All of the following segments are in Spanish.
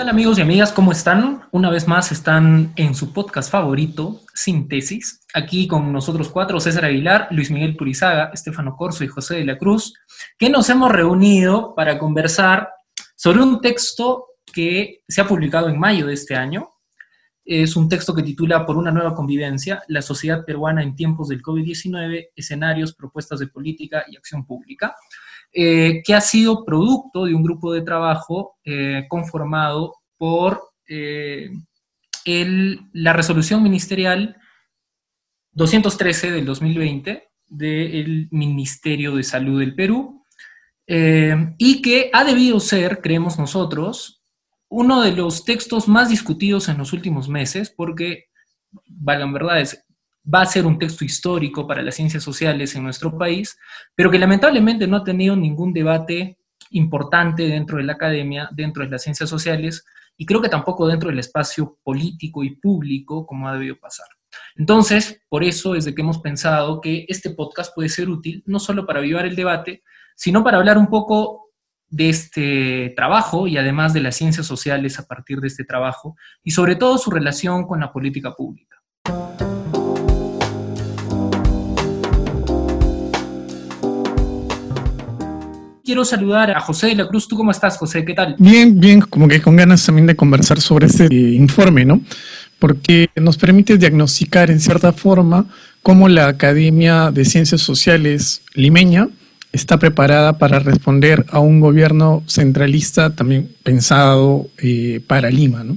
¿Qué tal amigos y amigas? ¿Cómo están? Una vez más están en su podcast favorito, Síntesis. Aquí con nosotros cuatro, César Aguilar, Luis Miguel Purizaga, Estefano Corso y José de la Cruz, que nos hemos reunido para conversar sobre un texto que se ha publicado en mayo de este año. Es un texto que titula Por una nueva convivencia, la sociedad peruana en tiempos del COVID-19, escenarios, propuestas de política y acción pública. Eh, que ha sido producto de un grupo de trabajo eh, conformado por eh, la resolución ministerial 213 del 2020 del Ministerio de Salud del Perú y que ha debido ser, creemos nosotros, uno de los textos más discutidos en los últimos meses porque, valgan verdades, va a ser un texto histórico para las ciencias sociales en nuestro país, pero que lamentablemente no ha tenido ningún debate importante dentro de la academia, dentro de las ciencias sociales, y creo que tampoco dentro del espacio político y público como ha debido pasar. Entonces, por eso es de que hemos pensado que este podcast puede ser útil no solo para avivar el debate, sino para hablar un poco de este trabajo y además de las ciencias sociales a partir de este trabajo y sobre todo su relación con la política pública. Quiero saludar a José de la Cruz. ¿Tú cómo estás, José? ¿Qué tal? Bien, bien, como que con ganas también de conversar sobre este eh, informe, ¿no? Porque nos permite diagnosticar en cierta forma cómo la Academia de Ciencias Sociales limeña está preparada para responder a un gobierno centralista también pensado eh, para Lima, ¿no?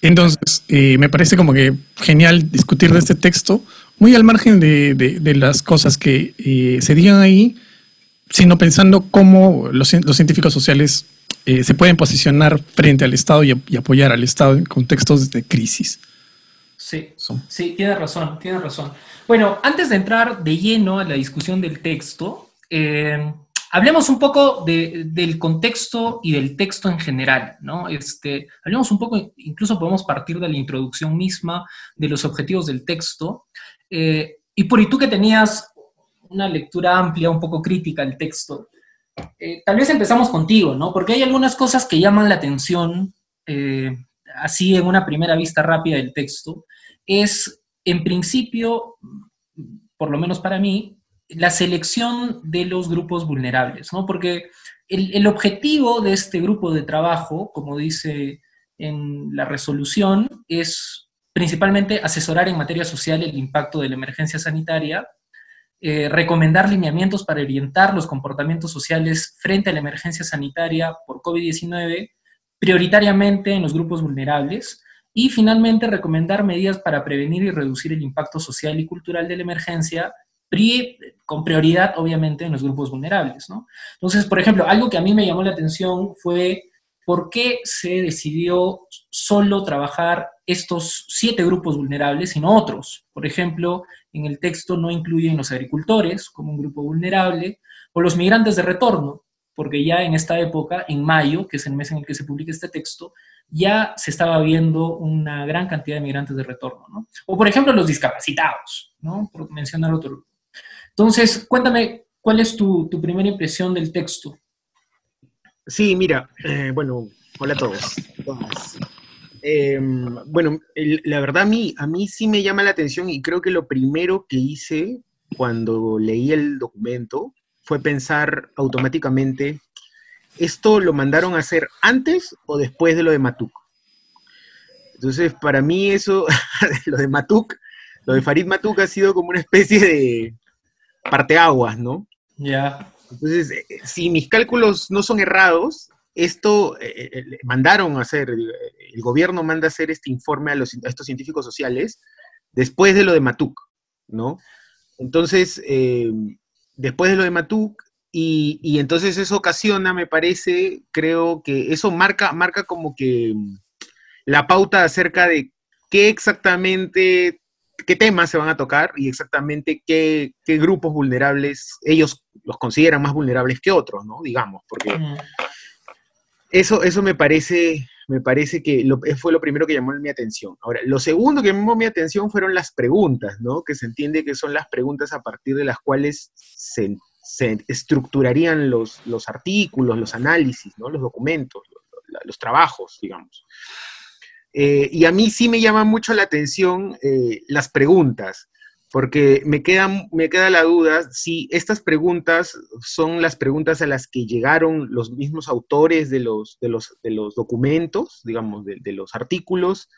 Entonces, eh, me parece como que genial discutir de este texto, muy al margen de, las cosas que se digan ahí, sino pensando cómo los, científicos sociales eh, se pueden posicionar frente al Estado y, apoyar al Estado en contextos de crisis. Sí, sí, tiene razón, tiene razón. Bueno, antes de entrar de lleno a la discusión del texto, eh, hablemos un poco del contexto y del texto en general, ¿no? Este, hablemos un poco, incluso podemos partir de la introducción misma, de los objetivos del texto. Eh, y por y tú que tenías una lectura amplia, un poco crítica al texto. Eh, tal vez empezamos contigo, ¿no? Porque hay algunas cosas que llaman la atención, eh, así en una primera vista rápida del texto. Es, en principio, por lo menos para mí, la selección de los grupos vulnerables, ¿no? Porque el, el objetivo de este grupo de trabajo, como dice en la resolución, es principalmente asesorar en materia social el impacto de la emergencia sanitaria eh, recomendar lineamientos para orientar los comportamientos sociales frente a la emergencia sanitaria por COVID-19, prioritariamente en los grupos vulnerables, y finalmente recomendar medidas para prevenir y reducir el impacto social y cultural de la emergencia, con prioridad obviamente en los grupos vulnerables. Entonces, por ejemplo, algo que a mí me llamó la atención fue por qué se decidió solo trabajar estos siete grupos vulnerables y otros. Por ejemplo, en el texto no incluyen los agricultores como un grupo vulnerable o los migrantes de retorno, porque ya en esta época, en mayo, que es el mes en el que se publica este texto, ya se estaba viendo una gran cantidad de migrantes de retorno, ¿no? O por ejemplo los discapacitados, ¿no? Por mencionar otro. Entonces, cuéntame, ¿cuál es tu, primera impresión del texto? Sí, mira, eh, bueno, hola a todos. Em, bueno, la verdad a mí, a mí sí me llama la atención y creo que lo primero que hice cuando leí el documento fue pensar automáticamente, ¿esto lo mandaron a hacer antes o después de lo de Matuk? Entonces, para mí eso, lo de Matuk, lo de Farid Matuk ha sido como una especie de parteaguas, ¿no? Ya. Entonces, eh, si mis cálculos no son errados, esto eh, eh, mandaron a hacer, el gobierno manda a hacer este informe a, los, estos científicos sociales después de lo de Matuk, ¿no? Entonces, eh, después de lo de Matuk, y, entonces eso ocasiona, me parece, creo que eso marca, marca como que la pauta acerca de qué exactamente qué temas se van a tocar y exactamente qué, grupos vulnerables ellos los consideran más vulnerables que otros, ¿no? Digamos, porque eso, eso me parece, me parece que fue lo primero que llamó mi atención. Ahora, lo segundo que llamó mi atención fueron las preguntas, ¿no? Que se entiende que son las preguntas a partir de las cuales se, estructurarían los, los artículos, los análisis, ¿no? Los documentos, los, los trabajos, digamos. Eh, y a mí sí me llama mucho la atención eh, las preguntas, porque me queda, me queda la duda si estas preguntas son las preguntas a las que llegaron los mismos autores de los, de los, de los documentos, digamos, de, de los artículos,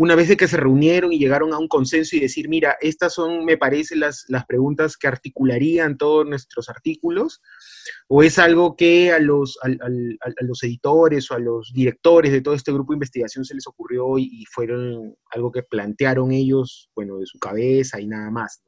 una vez de que se reunieron y llegaron a un consenso y decir, mira, estas son, me parece, las, las preguntas que articularían todos nuestros artículos, o es algo que a los, a, los editores o a los directores de todo este grupo de investigación se les ocurrió y, fueron algo que plantearon ellos, bueno, de su cabeza y nada más.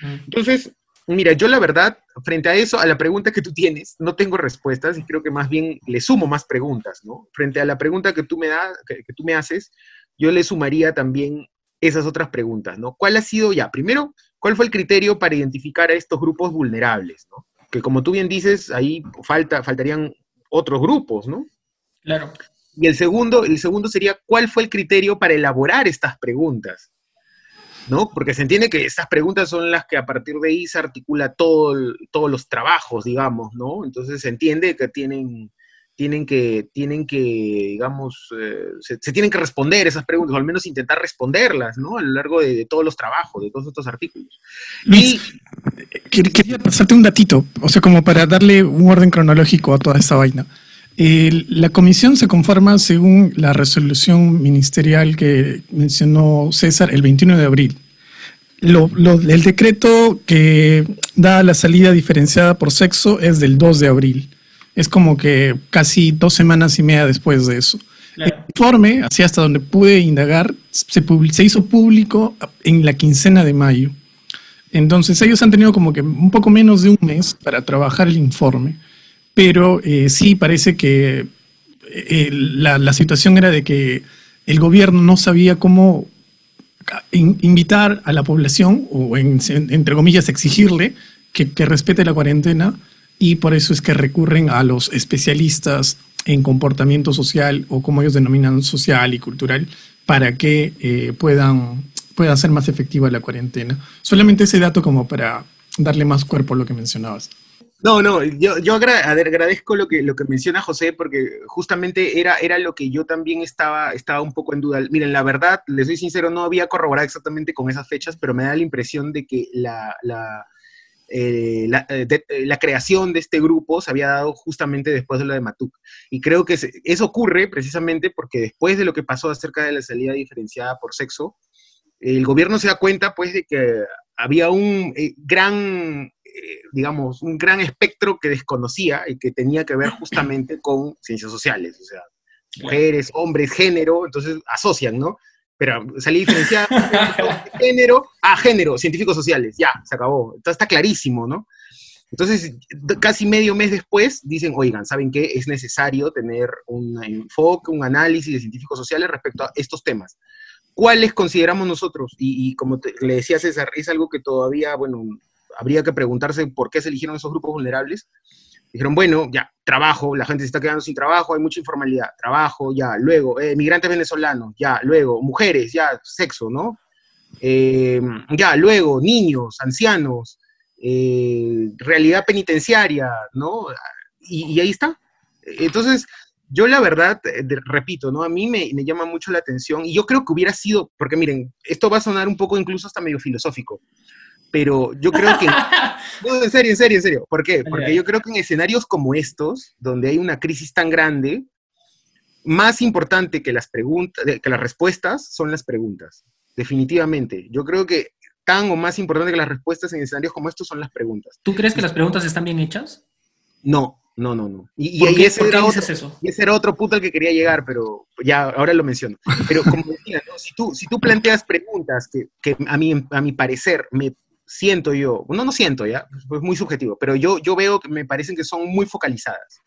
Mm. Entonces, mira, yo la verdad, frente a eso, a la pregunta que tú tienes, no tengo respuestas y creo que más bien le sumo más preguntas, ¿no? Frente a la pregunta que tú me, das, que tú me haces, yo le sumaría también esas otras preguntas, ¿no? ¿Cuál ha sido ya? Primero, ¿cuál fue el criterio para identificar a estos grupos vulnerables, ¿no? Que como tú bien dices, ahí falta, faltarían otros grupos, ¿no? Claro. Y el segundo, el segundo sería, ¿cuál fue el criterio para elaborar estas preguntas? ¿No? Porque se entiende que estas preguntas son las que a partir de ahí se articula todo todos los trabajos, digamos, ¿no? Entonces se entiende que tienen tienen que, tienen que digamos, eh, se, tienen que responder esas preguntas, o al menos intentar responderlas, ¿no? A lo largo de, todos los trabajos, de todos estos artículos. y, quería pasarte un datito, o sea, como para darle un orden cronológico a toda esta vaina. la comisión se conforma según la resolución ministerial que mencionó César el 21 de abril. el decreto que da la salida diferenciada por sexo es del 2 de abril es como que casi dos semanas y media después de eso. El informe, así hasta donde pude indagar, se, se, hizo público en la quincena de mayo. Entonces ellos han tenido como que un poco menos de un mes para trabajar el informe, pero eh, sí parece que eh, la, situación era de que el gobierno no sabía cómo invitar a la población, o entre comillas exigirle que, que respete la cuarentena, y por eso es que recurren a los especialistas en comportamiento social o como ellos denominan social y cultural para que eh, puedan, pueda ser más efectiva la cuarentena. Solamente ese dato como para darle más cuerpo a lo que mencionabas. No, no, yo, yo agradezco lo que, lo que menciona José, porque justamente era, era lo que yo también estaba, estaba un poco en duda. Miren, la verdad, les soy sincero, no había corroborado exactamente con esas fechas, pero me da la impresión de que la, la eh, eh, eh, la, creación de este grupo se había dado justamente después de lo de Matuk. Y creo que eso ocurre precisamente porque después de lo que pasó acerca de la salida diferenciada por sexo, el gobierno se da cuenta pues de que había un gran, digamos, un gran espectro que desconocía y que tenía que ver justamente con ciencias sociales, o sea, mujeres, hombres, género, entonces asocian, ¿no? Pero salí diferenciada género a género, científicos sociales, ya, se acabó. Está clarísimo, ¿no? Entonces, casi medio mes después, dicen, oigan, ¿saben qué? Es necesario tener un enfoque, un análisis de científicos sociales respecto a estos temas. ¿Cuáles consideramos nosotros? Y, como le decía César, es algo que todavía, bueno, habría que preguntarse por qué se eligieron esos grupos vulnerables. Dijeron, bueno, ya, trabajo, la gente se está quedando sin trabajo, hay mucha informalidad, trabajo, ya, luego, eh, migrantes venezolanos, ya, luego, mujeres, ya, sexo, ¿no? Eh, ya, luego, niños, ancianos, eh, realidad penitenciaria, ¿no? Y, ahí está. Entonces, yo la verdad, repito, ¿no? A mí me, me, llama mucho la atención y yo creo que hubiera sido, porque miren, esto va a sonar un poco incluso hasta medio filosófico, pero yo creo que... no, en serio, en serio, en serio. ¿Por qué? Porque yo creo que en escenarios como estos, donde hay una crisis tan grande, más importante que las preguntas, que las respuestas son las preguntas. Definitivamente. Yo creo que tan o más importante que las respuestas en escenarios como estos son las preguntas. ¿Tú crees que las preguntas están bien hechas? No, no, no, no. Y, y, ese, era otro, eso? y ese era otro punto al que quería llegar, pero ya, ahora lo menciono. Pero como decía, si, tú, si tú planteas preguntas que, que a, mí, a mi parecer me siento yo, no, no siento ya, es muy subjetivo, pero yo, yo veo que me parecen que son muy focalizadas.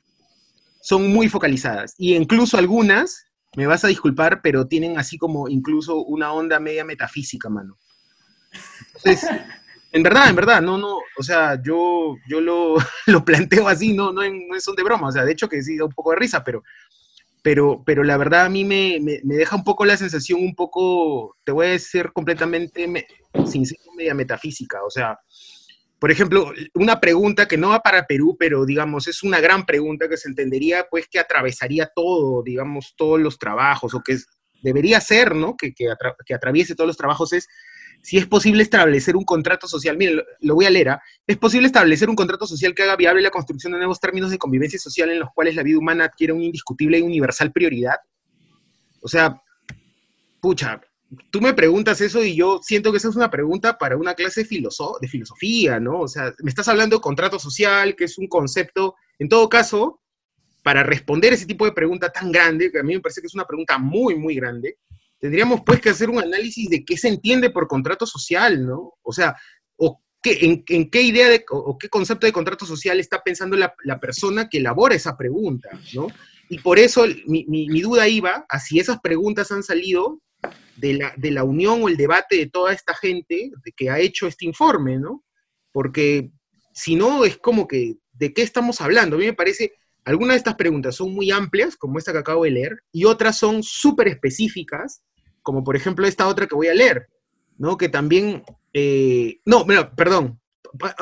Son muy focalizadas. Y incluso algunas, me vas a disculpar, pero tienen así como incluso una onda media metafísica, mano. en verdad, en verdad, no, no, o sea, yo, yo lo, lo planteo así, no, no, no son de broma, o sea, de hecho que sí da un poco de risa, pero, pero, pero la verdad a mí me, me, deja un poco la sensación, un poco, te voy a decir completamente sincero, media metafísica, o sea, por ejemplo, una pregunta que no va para Perú, pero digamos, es una gran pregunta que se entendería, pues, que atravesaría todo, digamos, todos los trabajos, o que debería ser, ¿no? Que, que, que atraviese todos los trabajos es si es posible establecer un contrato social. Miren, lo, voy a leer. ¿ah? Es posible establecer un contrato social que haga viable la construcción de nuevos términos de convivencia social en los cuales la vida humana adquiere una indiscutible y universal prioridad. O sea, pucha, tú me preguntas eso y yo siento que esa es una pregunta para una clase de, de filosofía, ¿no? O sea, me estás hablando de contrato social, que es un concepto, en todo caso, para responder ese tipo de pregunta tan grande, que a mí me parece que es una pregunta muy, muy grande, tendríamos pues que hacer un análisis de qué se entiende por contrato social, ¿no? O sea, o qué, en, qué idea de, o, qué concepto de contrato social está pensando la, persona que elabora esa pregunta, ¿no? Y por eso mi, mi, duda iba a si esas preguntas han salido de la, de la unión o el debate de toda esta gente que ha hecho este informe, ¿no? Porque si no, es como que, ¿de qué estamos hablando? A mí me parece, algunas de estas preguntas son muy amplias, como esta que acabo de leer, y otras son súper específicas, como por ejemplo esta otra que voy a leer, ¿no? Que también, eh, no, mira, perdón,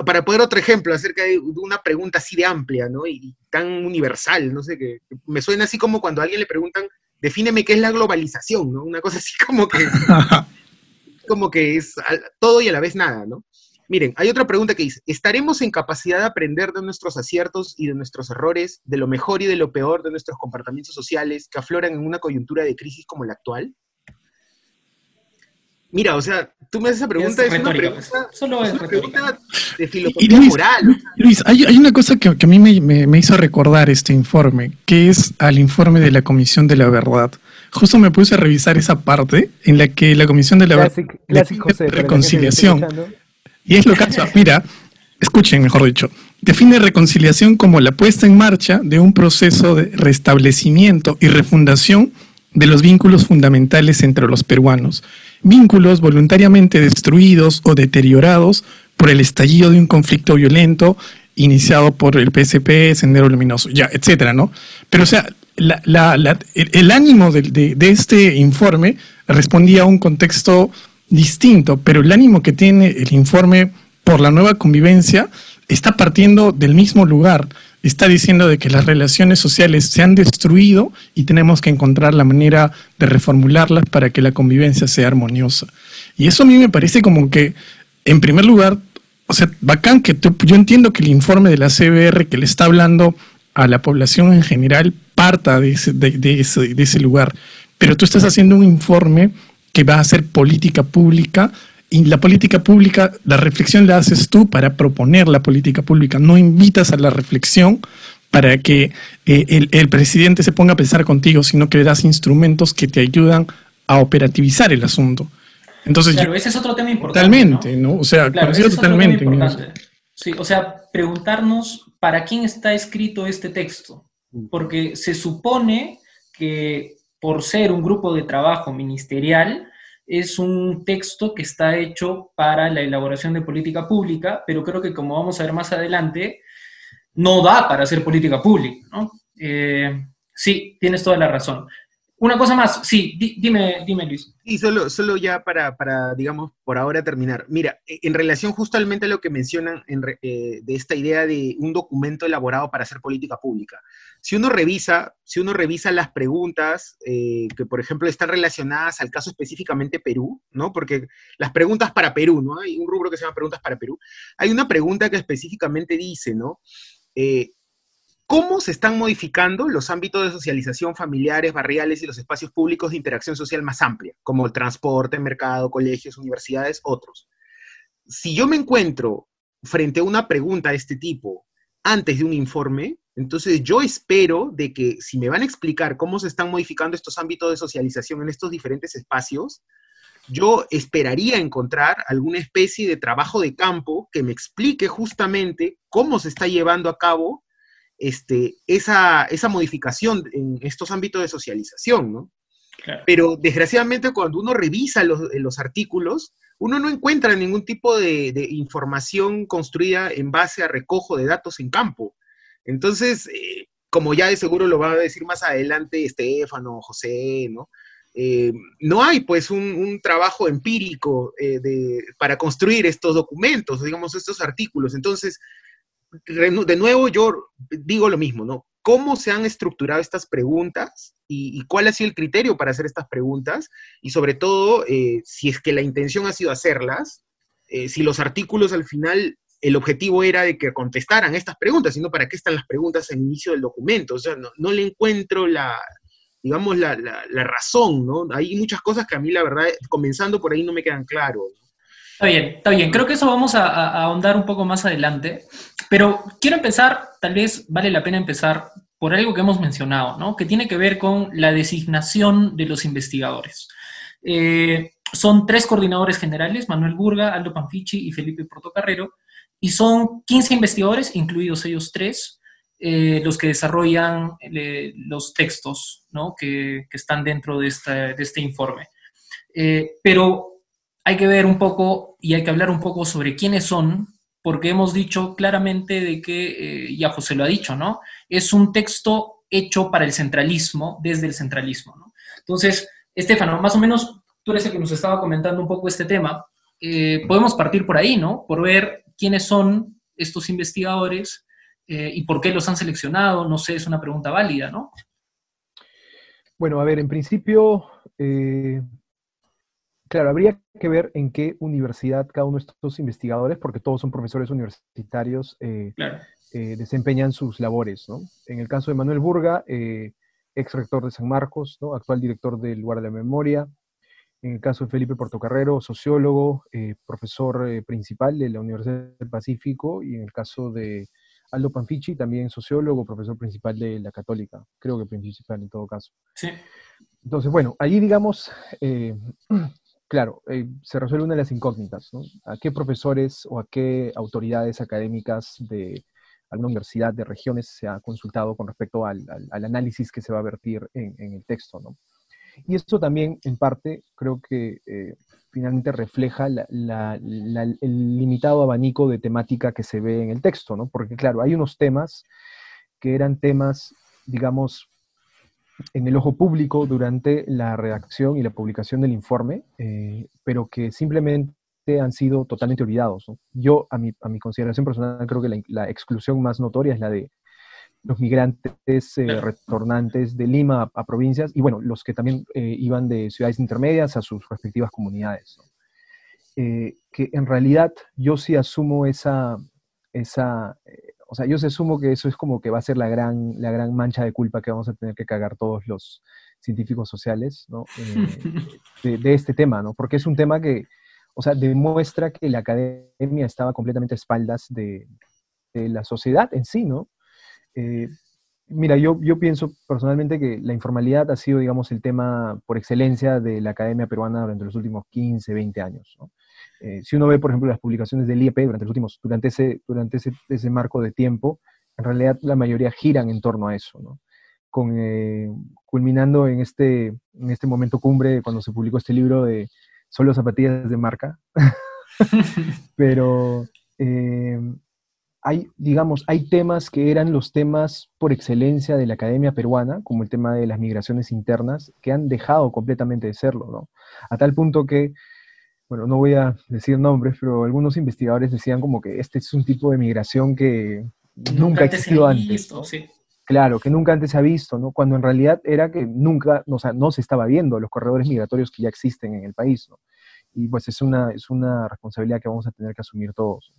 para poner otro ejemplo acerca de una pregunta así de amplia, ¿no? Y, tan universal, no sé, que me suena así como cuando a alguien le preguntan, defíneme qué es la globalización, ¿no? Una cosa así como que, como que es todo y a la vez nada, ¿no? Miren, hay otra pregunta que dice, ¿estaremos en capacidad de aprender de nuestros aciertos y de nuestros errores, de lo mejor y de lo peor de nuestros comportamientos sociales que afloran en una coyuntura de crisis como la actual? Mira, o sea, tú me haces esa pregunta, es, una pregunta, pues. Solo es, una pregunta de filosofía moral. Luis, hay, una cosa que, a mí me, hizo recordar este informe, que es al informe de la Comisión de la Verdad. Justo me puse a revisar esa parte en la que la Comisión de la Verdad define reconciliación. Y es lo que hace, mira, escuchen, mejor dicho, define reconciliación como la puesta en marcha de un proceso de restablecimiento y refundación de los vínculos fundamentales entre los peruanos vínculos voluntariamente destruidos o deteriorados por el estallido de un conflicto violento iniciado por el PSP, Sendero Luminoso, ya, etcétera, ¿no? Pero, o sea, el, ánimo de, este informe respondía a un contexto distinto, pero el ánimo que tiene el informe por la nueva convivencia está partiendo del mismo lugar está diciendo de que las relaciones sociales se han destruido y tenemos que encontrar la manera de reformularlas para que la convivencia sea armoniosa. Y eso a mí me parece como que, en primer lugar, o sea, bacán que yo entiendo que el informe de la CBR que le está hablando a la población en general parta de ese lugar, pero tú estás haciendo un informe que va a ser política pública y la política pública, la reflexión la haces tú para proponer la política pública, no invitas a la reflexión para que eh, el, presidente se ponga a pensar contigo, sino que le das instrumentos que te ayudan a operativizar el asunto. Entonces, claro, ese es otro tema importante. Totalmente, ¿no? O sea, claro, totalmente. Sí, o sea, preguntarnos para quién está escrito este texto, porque se supone que por ser un grupo de trabajo ministerial, es un texto que está hecho para la elaboración de política pública, pero creo que como vamos a ver más adelante, no da para hacer política pública, ¿no? Eh, sí, tienes toda la razón. Una cosa más, sí, dime, dime Luis. Y solo, solo ya para, para, digamos, por ahora terminar. Mira, e, en relación justamente a lo que mencionan eh, de esta idea de un documento elaborado para hacer política pública. Si uno revisa, si uno revisa las preguntas eh, que, por ejemplo, están relacionadas al caso específicamente Perú, ¿no? Porque las preguntas para Perú, ¿no? Hay un rubro que se llama preguntas para Perú. Hay una pregunta que específicamente dice, ¿no? Eh, ¿Cómo se están modificando los ámbitos de socialización familiares, barriales y los espacios públicos de interacción social más amplia, como el transporte, mercado, colegios, universidades, otros? Si yo me encuentro frente a una pregunta de este tipo antes de un informe, entonces yo espero de que si me van a explicar cómo se están modificando estos ámbitos de socialización en estos diferentes espacios, yo esperaría encontrar alguna especie de trabajo de campo que me explique justamente cómo se está llevando a cabo este, esa, esa modificación en estos ámbitos de socialización, ¿no? Pero desgraciadamente cuando uno revisa los, artículos, uno no encuentra ningún tipo de, información construida en base a recojo de datos en campo. Entonces, eh, como ya de seguro lo va a decir más adelante Estefano, José, ¿no? Eh, no hay pues un, trabajo empírico eh, para construir estos documentos, digamos, estos artículos. Entonces, de nuevo yo digo lo mismo, ¿no? ¿Cómo se han estructurado estas preguntas y, cuál ha sido el criterio para hacer estas preguntas? Y sobre todo, eh, si es que la intención ha sido hacerlas, si los artículos al final el objetivo era de que contestaran estas preguntas, sino para qué están las preguntas al inicio del documento. O sea, no, le encuentro la, digamos, la, razón, ¿no? Hay muchas cosas que a mí, la verdad, comenzando por ahí no me quedan claros. Está bien, está bien. Creo que eso vamos a, ahondar un poco más adelante. Pero quiero empezar, tal vez vale la pena empezar por algo que hemos mencionado, ¿no? Que tiene que ver con la designación de los investigadores. Eh, son tres coordinadores generales, Manuel Burga, Aldo Panfichi y Felipe Portocarrero, y son 15 investigadores, incluidos ellos tres, eh, los que desarrollan eh, los textos ¿no? que, están dentro de, este informe. Eh, pero hay que ver un poco y hay que hablar un poco sobre quiénes son, porque hemos dicho claramente de que, ya José lo ha dicho, ¿no? Es un texto hecho para el centralismo, desde el centralismo, ¿no? Entonces, Estefano, más o menos tú eres el que nos estaba comentando un poco este tema. podemos partir por ahí, ¿no? Por ver quiénes son estos investigadores eh, y por qué los han seleccionado. No sé, es una pregunta válida, ¿no? Bueno, a ver, en principio, eh, claro, habría que ver en qué universidad cada uno de estos investigadores, porque todos son profesores universitarios, eh, desempeñan sus labores, ¿no? En el caso de Manuel Burga, ex rector de San Marcos, ¿no? actual director del lugar de la memoria, en el caso de Felipe Portocarrero, sociólogo, eh, profesor eh, principal de la Universidad del Pacífico, y en el caso de Aldo Panfichi, también sociólogo, profesor principal de la Católica, creo que principal en todo caso. Sí. Entonces, bueno, allí digamos, eh, claro, se resuelve una de las incógnitas, ¿no? ¿A qué profesores o a qué autoridades académicas de alguna universidad de regiones se ha consultado con respecto al, análisis que se va a vertir en, en el texto, ¿no? Y esto también, en parte, creo que eh, finalmente refleja el limitado abanico de temática que se ve en el texto, ¿no? Porque, claro, hay unos temas que eran temas, digamos, en el ojo público durante la redacción y la publicación del informe, eh, pero que simplemente han sido totalmente olvidados. Yo, a mi, a mi consideración personal, creo que la, exclusión más notoria es la de los migrantes eh, retornantes de Lima a, provincias y bueno, los que también eh, iban de ciudades intermedias a sus respectivas comunidades. Eh, que en realidad yo sí asumo esa, esa o sea, yo sí asumo que eso es como que va a ser la gran, la gran mancha de culpa que vamos a tener que cagar todos los científicos sociales ¿no? de, este tema, ¿no? Porque es un tema que, o sea, demuestra que la academia estaba completamente a espaldas de, de la sociedad en sí, ¿no? Eh, mira, yo, yo pienso personalmente que la informalidad ha sido, digamos, el tema por excelencia de la academia peruana durante los últimos 15, 20 años. Eh, si uno ve, por ejemplo, las publicaciones del IEP durante los últimos, durante ese, durante ese, ese marco de tiempo, en realidad la mayoría giran en torno a eso, ¿no? Con, eh, culminando en este, en este momento cumbre cuando se publicó este libro de Solo zapatillas de marca. Pero hay, digamos, hay temas que eran los temas por excelencia de la academia peruana, como el tema de las migraciones internas, que han dejado completamente de serlo, ¿no? A tal punto que, bueno, no voy a decir nombres, pero algunos investigadores decían como que este es un tipo de migración que nunca, ha existido antes. Claro, que nunca antes se ha visto, ¿no? Cuando en realidad era que nunca, o sea, no se estaba viendo los corredores migratorios que ya existen en el país, ¿no? Y pues es una, es una responsabilidad que vamos a tener que asumir todos.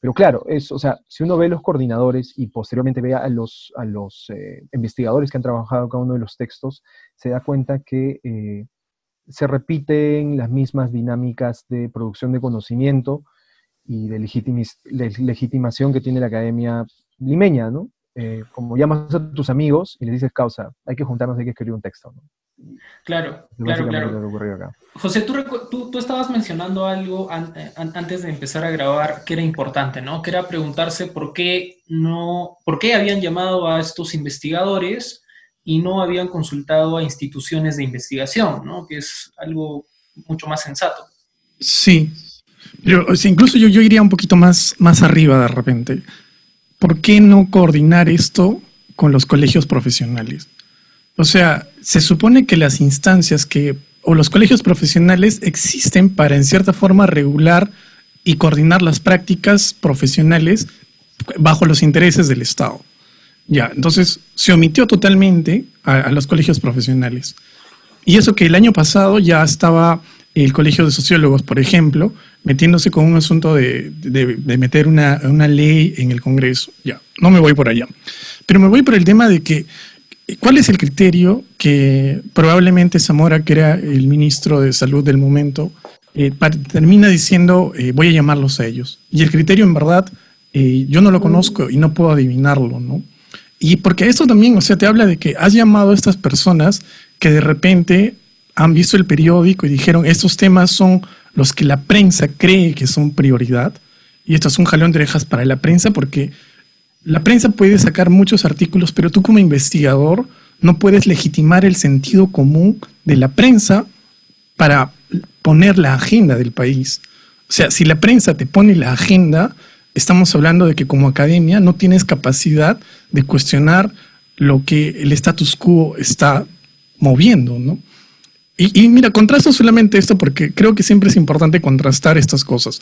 Pero claro, es, o sea, si uno ve los coordinadores y posteriormente ve a los, a los eh, investigadores que han trabajado cada uno de los textos, se da cuenta que eh, se repiten las mismas dinámicas de producción de conocimiento y de legitimación que tiene la academia limeña, ¿no? Eh, como llamas a tus amigos y les dices, causa, hay que juntarnos, hay que escribir un texto. ¿no? Claro, claro, claro. José, tú, tú, estabas mencionando algo antes de empezar a grabar que era importante, ¿no? Que era preguntarse por qué no, por qué habían llamado a estos investigadores y no habían consultado a instituciones de investigación, ¿no? que es algo mucho más sensato. Sí, pero incluso yo, yo iría un poquito más, más arriba de repente. ¿Por qué no coordinar esto con los colegios profesionales? O sea, se supone que las instancias que, o los colegios profesionales existen para en cierta forma regular y coordinar las prácticas profesionales bajo los intereses del Estado. Ya, entonces se omitió totalmente a, los colegios profesionales. Y eso que el año pasado ya estaba el Colegio de Sociólogos, por ejemplo, metiéndose con un asunto de, meter una, una, ley en el Congreso. Ya, no me voy por allá. Pero me voy por el tema de que, ¿cuál es el criterio que probablemente Zamora, que era el ministro de Salud del momento, eh, termina diciendo, eh, voy a llamarlos a ellos? Y el criterio, en verdad, eh, yo no lo conozco y no puedo adivinarlo, ¿no? Y porque esto también, o sea, te habla de que has llamado a estas personas que de repente han visto el periódico y dijeron, estos temas son los que la prensa cree que son prioridad. Y esto es un jalón de orejas para la prensa porque la prensa puede sacar muchos artículos, pero tú como investigador no puedes legitimar el sentido común de la prensa para poner la agenda del país. O sea, si la prensa te pone la agenda, estamos hablando de que como academia no tienes capacidad de cuestionar lo que el status quo está moviendo, ¿no? Y, mira, contrasto solamente esto porque creo que siempre es importante contrastar estas cosas.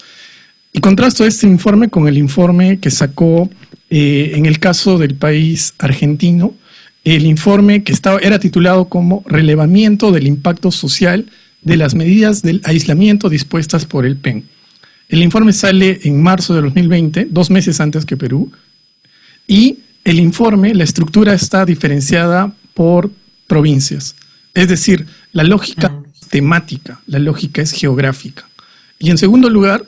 Y contrasto este informe con el informe que sacó eh, en el caso del país argentino, el informe que estaba, era titulado como Relevamiento del impacto social de las medidas del aislamiento dispuestas por el PEN. El informe sale en marzo de 2020, dos meses antes que Perú, y el informe, la estructura está diferenciada por provincias. Es decir, la lógica es temática, la lógica es geográfica. Y en segundo lugar,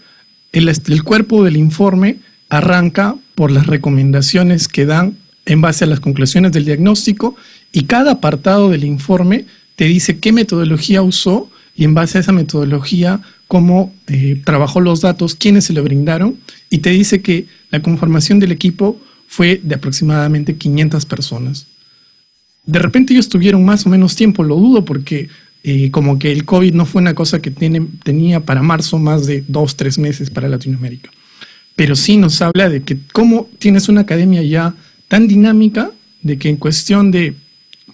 el, cuerpo del informe arranca por las recomendaciones que dan en base a las conclusiones del diagnóstico y cada apartado del informe te dice qué metodología usó y en base a esa metodología cómo eh, trabajó los datos, quiénes se le brindaron, y te dice que la conformación del equipo fue de aproximadamente 500 personas. De repente ellos tuvieron más o menos tiempo, lo dudo, porque como que el COVID no fue una cosa que tiene, tenía para marzo más de dos, tres meses para Latinoamérica. Pero sí nos habla de que cómo tienes una academia ya tan dinámica, de que en cuestión de,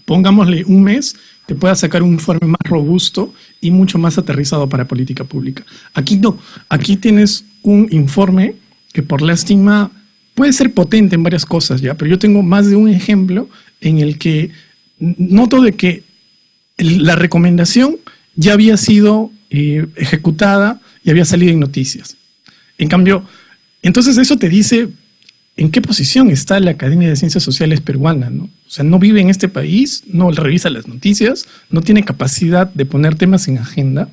pongámosle un mes, te pueda sacar un informe más robusto y mucho más aterrizado para política pública. Aquí no, aquí tienes un informe que por lástima puede ser potente en varias cosas ya, pero yo tengo más de un ejemplo en el que noto de que la recomendación ya había sido eh, ejecutada y había salido en noticias. En cambio, entonces eso te dice en qué posición está la Academia de Ciencias Sociales peruana, ¿no? O sea, no vive en este país, no revisa las noticias, no tiene capacidad de poner temas en agenda.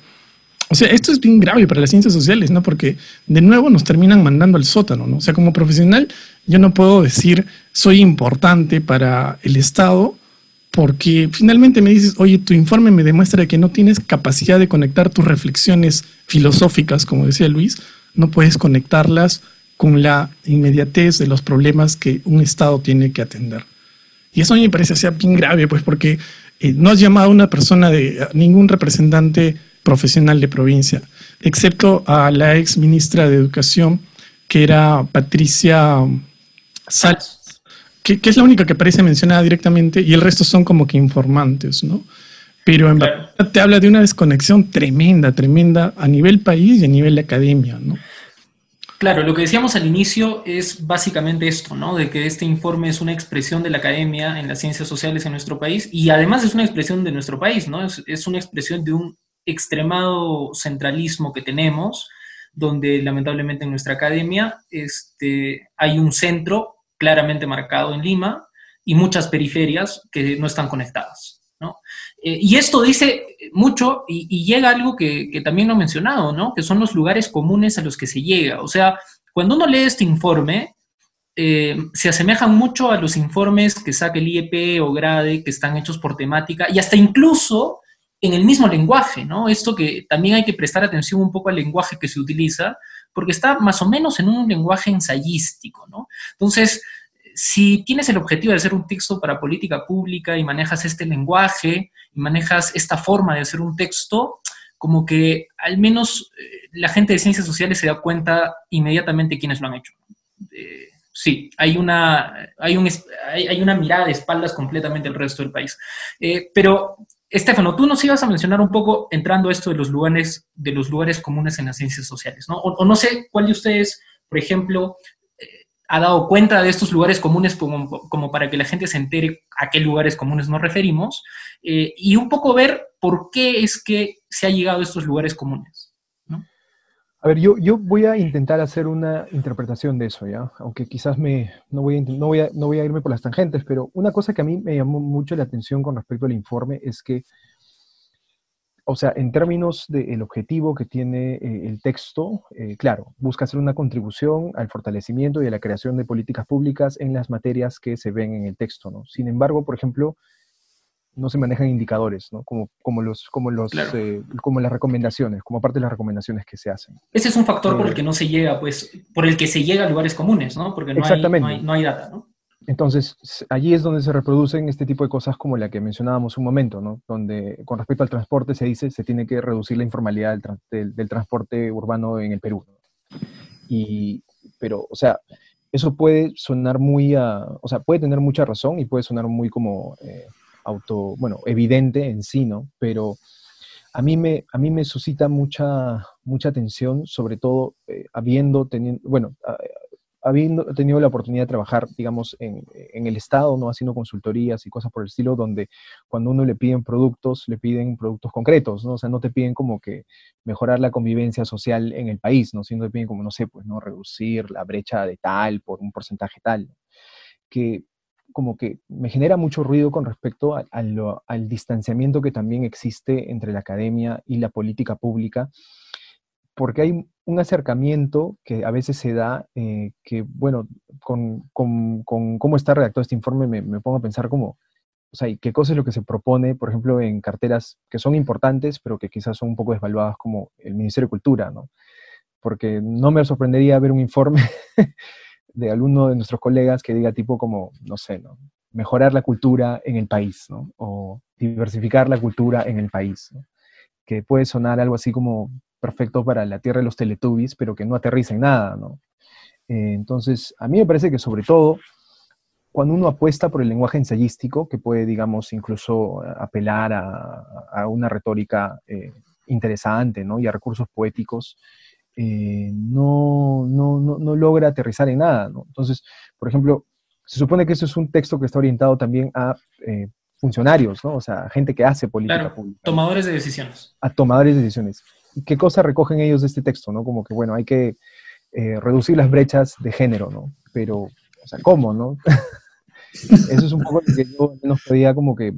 O sea, esto es bien grave para las ciencias sociales, ¿no? Porque de nuevo nos terminan mandando al sótano, ¿no? O sea, como profesional, yo no puedo decir soy importante para el Estado porque finalmente me dices, oye, tu informe me demuestra que no tienes capacidad de conectar tus reflexiones filosóficas, como decía Luis, no puedes conectarlas con la inmediatez de los problemas que un Estado tiene que atender. Y eso a mí me parece sea bien grave, pues porque eh, no has llamado a una persona de ningún representante profesional de provincia, excepto a la ex ministra de Educación, que era Patricia Sal, que, es la única que aparece mencionada directamente, y el resto son como que informantes, ¿no? Pero en verdad te habla de una desconexión tremenda, tremenda a nivel país y a nivel de academia, ¿no? Claro, lo que decíamos al inicio es básicamente esto, ¿no? De que este informe es una expresión de la academia en las ciencias sociales en nuestro país y además es una expresión de nuestro país, ¿no? Es, una expresión de un extremado centralismo que tenemos, donde lamentablemente en nuestra academia este, hay un centro claramente marcado en Lima y muchas periferias que no están conectadas, ¿no? Eh, y esto dice mucho y, llega algo que, también lo he mencionado, ¿no? Que son los lugares comunes a los que se llega. O sea, cuando uno lee este informe, eh, se asemejan mucho a los informes que saca el IEP o GRADE, que están hechos por temática, y hasta incluso en el mismo lenguaje, ¿no? Esto que también hay que prestar atención un poco al lenguaje que se utiliza, porque está más o menos en un lenguaje ensayístico, ¿no? Entonces, si tienes el objetivo de hacer un texto para política pública y manejas este lenguaje y manejas esta forma de hacer un texto, como que al menos eh, la gente de ciencias sociales se da cuenta inmediatamente quiénes lo han hecho. Eh, sí, hay una, hay, un, hay, una mirada de espaldas completamente al resto del país. Eh, pero, Estefano, tú nos ibas a mencionar un poco entrando esto de los lugares, de los lugares comunes en las ciencias sociales, ¿no? O, no sé cuál de ustedes, por ejemplo, ha dado cuenta de estos lugares comunes como, para que la gente se entere a qué lugares comunes nos referimos y un poco ver por qué es que se ha llegado a estos lugares comunes. A ver, yo, yo voy a intentar hacer una interpretación de eso, ¿ya? Aunque quizás me, no, voy a, no, voy a, no voy a irme por las tangentes, pero una cosa que a mí me llamó mucho la atención con respecto al informe es que, o sea, en términos del objetivo que tiene eh, el texto, eh, claro, busca hacer una contribución al fortalecimiento y a la creación de políticas públicas en las materias que se ven en el texto, ¿no? Sin embargo, por ejemplo, no se manejan indicadores, ¿no? Como, como, los, como, los, eh, como las recomendaciones, como parte de las recomendaciones que se hacen. Ese es un factor por el eh, que no se llega, pues, por el que se llega a lugares comunes, ¿no? Porque no, Hay, no, hay, data, ¿no? Entonces, allí es donde se reproducen este tipo de cosas como la que mencionábamos un momento, ¿no? Donde con respecto al transporte se dice se tiene que reducir la informalidad del, del, transporte urbano en el Perú. Y, pero, o sea, eso puede sonar muy, a, o sea, puede tener mucha razón y puede sonar muy como... Eh, auto, bueno, evidente en sí, ¿no? Pero a mí me, a mí me suscita mucha, mucha atención, sobre todo eh, habiendo tenido, bueno, habiendo tenido la oportunidad de trabajar, digamos, en, en, el Estado, ¿no? Haciendo consultorías y cosas por el estilo, donde cuando uno le piden productos, le piden productos concretos, ¿no? O sea, no te piden como que mejorar la convivencia social en el país, ¿no? Sino te piden como, no sé, pues, ¿no? Reducir la brecha de tal por un porcentaje tal. Que como que me genera mucho ruido con respecto al distanciamiento que también existe entre la academia y la política pública, porque hay un acercamiento que a veces se da, eh, que bueno, con, cómo está redactado este informe me, pongo a pensar como, o sea, qué cosa es lo que se propone, por ejemplo, en carteras que son importantes, pero que quizás son un poco desvaluadas como el Ministerio de Cultura, ¿no? Porque no me sorprendería ver un informe de alguno de nuestros colegas que diga tipo como, no sé, ¿no? mejorar la cultura en el país, ¿no? O diversificar la cultura en el país, Que puede sonar algo así como perfecto para la tierra de los teletubbies, pero que no aterriza en nada, ¿no? Eh, entonces, a mí me parece que sobre todo, cuando uno apuesta por el lenguaje ensayístico, que puede, digamos, incluso apelar a, una retórica eh, interesante, ¿no? Y a recursos poéticos, eh, no, no, no, logra aterrizar en nada. ¿no? Entonces, por ejemplo, se supone que eso es un texto que está orientado también a eh, funcionarios, ¿no? O sea, gente que hace política pública. Tomadores de decisiones. A tomadores de decisiones. ¿Y qué cosa recogen ellos de este texto, no? Como que, bueno, hay que eh, reducir las brechas de género, ¿no? Pero, o sea, ¿cómo, no? Eso es un poco lo que yo nos podía como que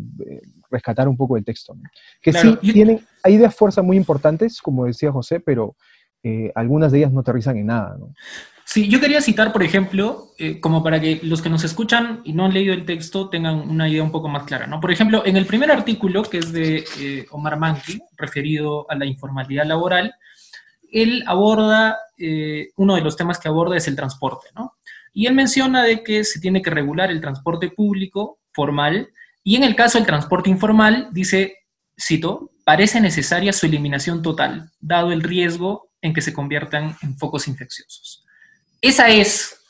rescatar un poco del texto. ¿no? Que sí tienen, hay ideas fuerza muy importantes, como decía José, pero eh, algunas de ellas no aterrizan en nada. ¿no? Sí, yo quería citar, por ejemplo, eh, como para que los que nos escuchan y no han leído el texto tengan una idea un poco más clara, ¿no? Por ejemplo, en el primer artículo, que es de eh, Omar Manki, referido a la informalidad laboral, él aborda, uno de los temas que aborda es el transporte, ¿no? Y él menciona de que se tiene que regular el transporte público formal, y en el caso del transporte informal, dice, cito, parece necesaria su eliminación total, dado el riesgo en que se conviertan en focos infecciosos. Esa es,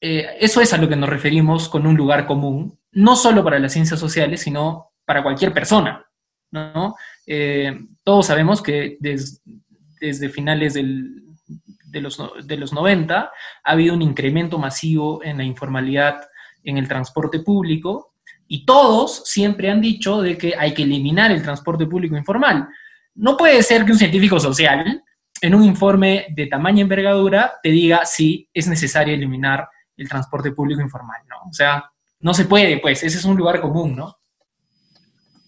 eh, eso es a lo que nos referimos con un lugar común, no solo para las ciencias sociales, sino para cualquier persona. ¿no? Eh, todos sabemos que desde finales de, los, de los 90 ha habido un incremento masivo en la informalidad en el transporte público y todos siempre han dicho de que hay que eliminar el transporte público informal. No puede ser que un científico social en un informe de tamaña envergadura te diga si es necesario eliminar el transporte público informal, ¿no? O sea, no se puede, pues, ese es un lugar común, ¿no?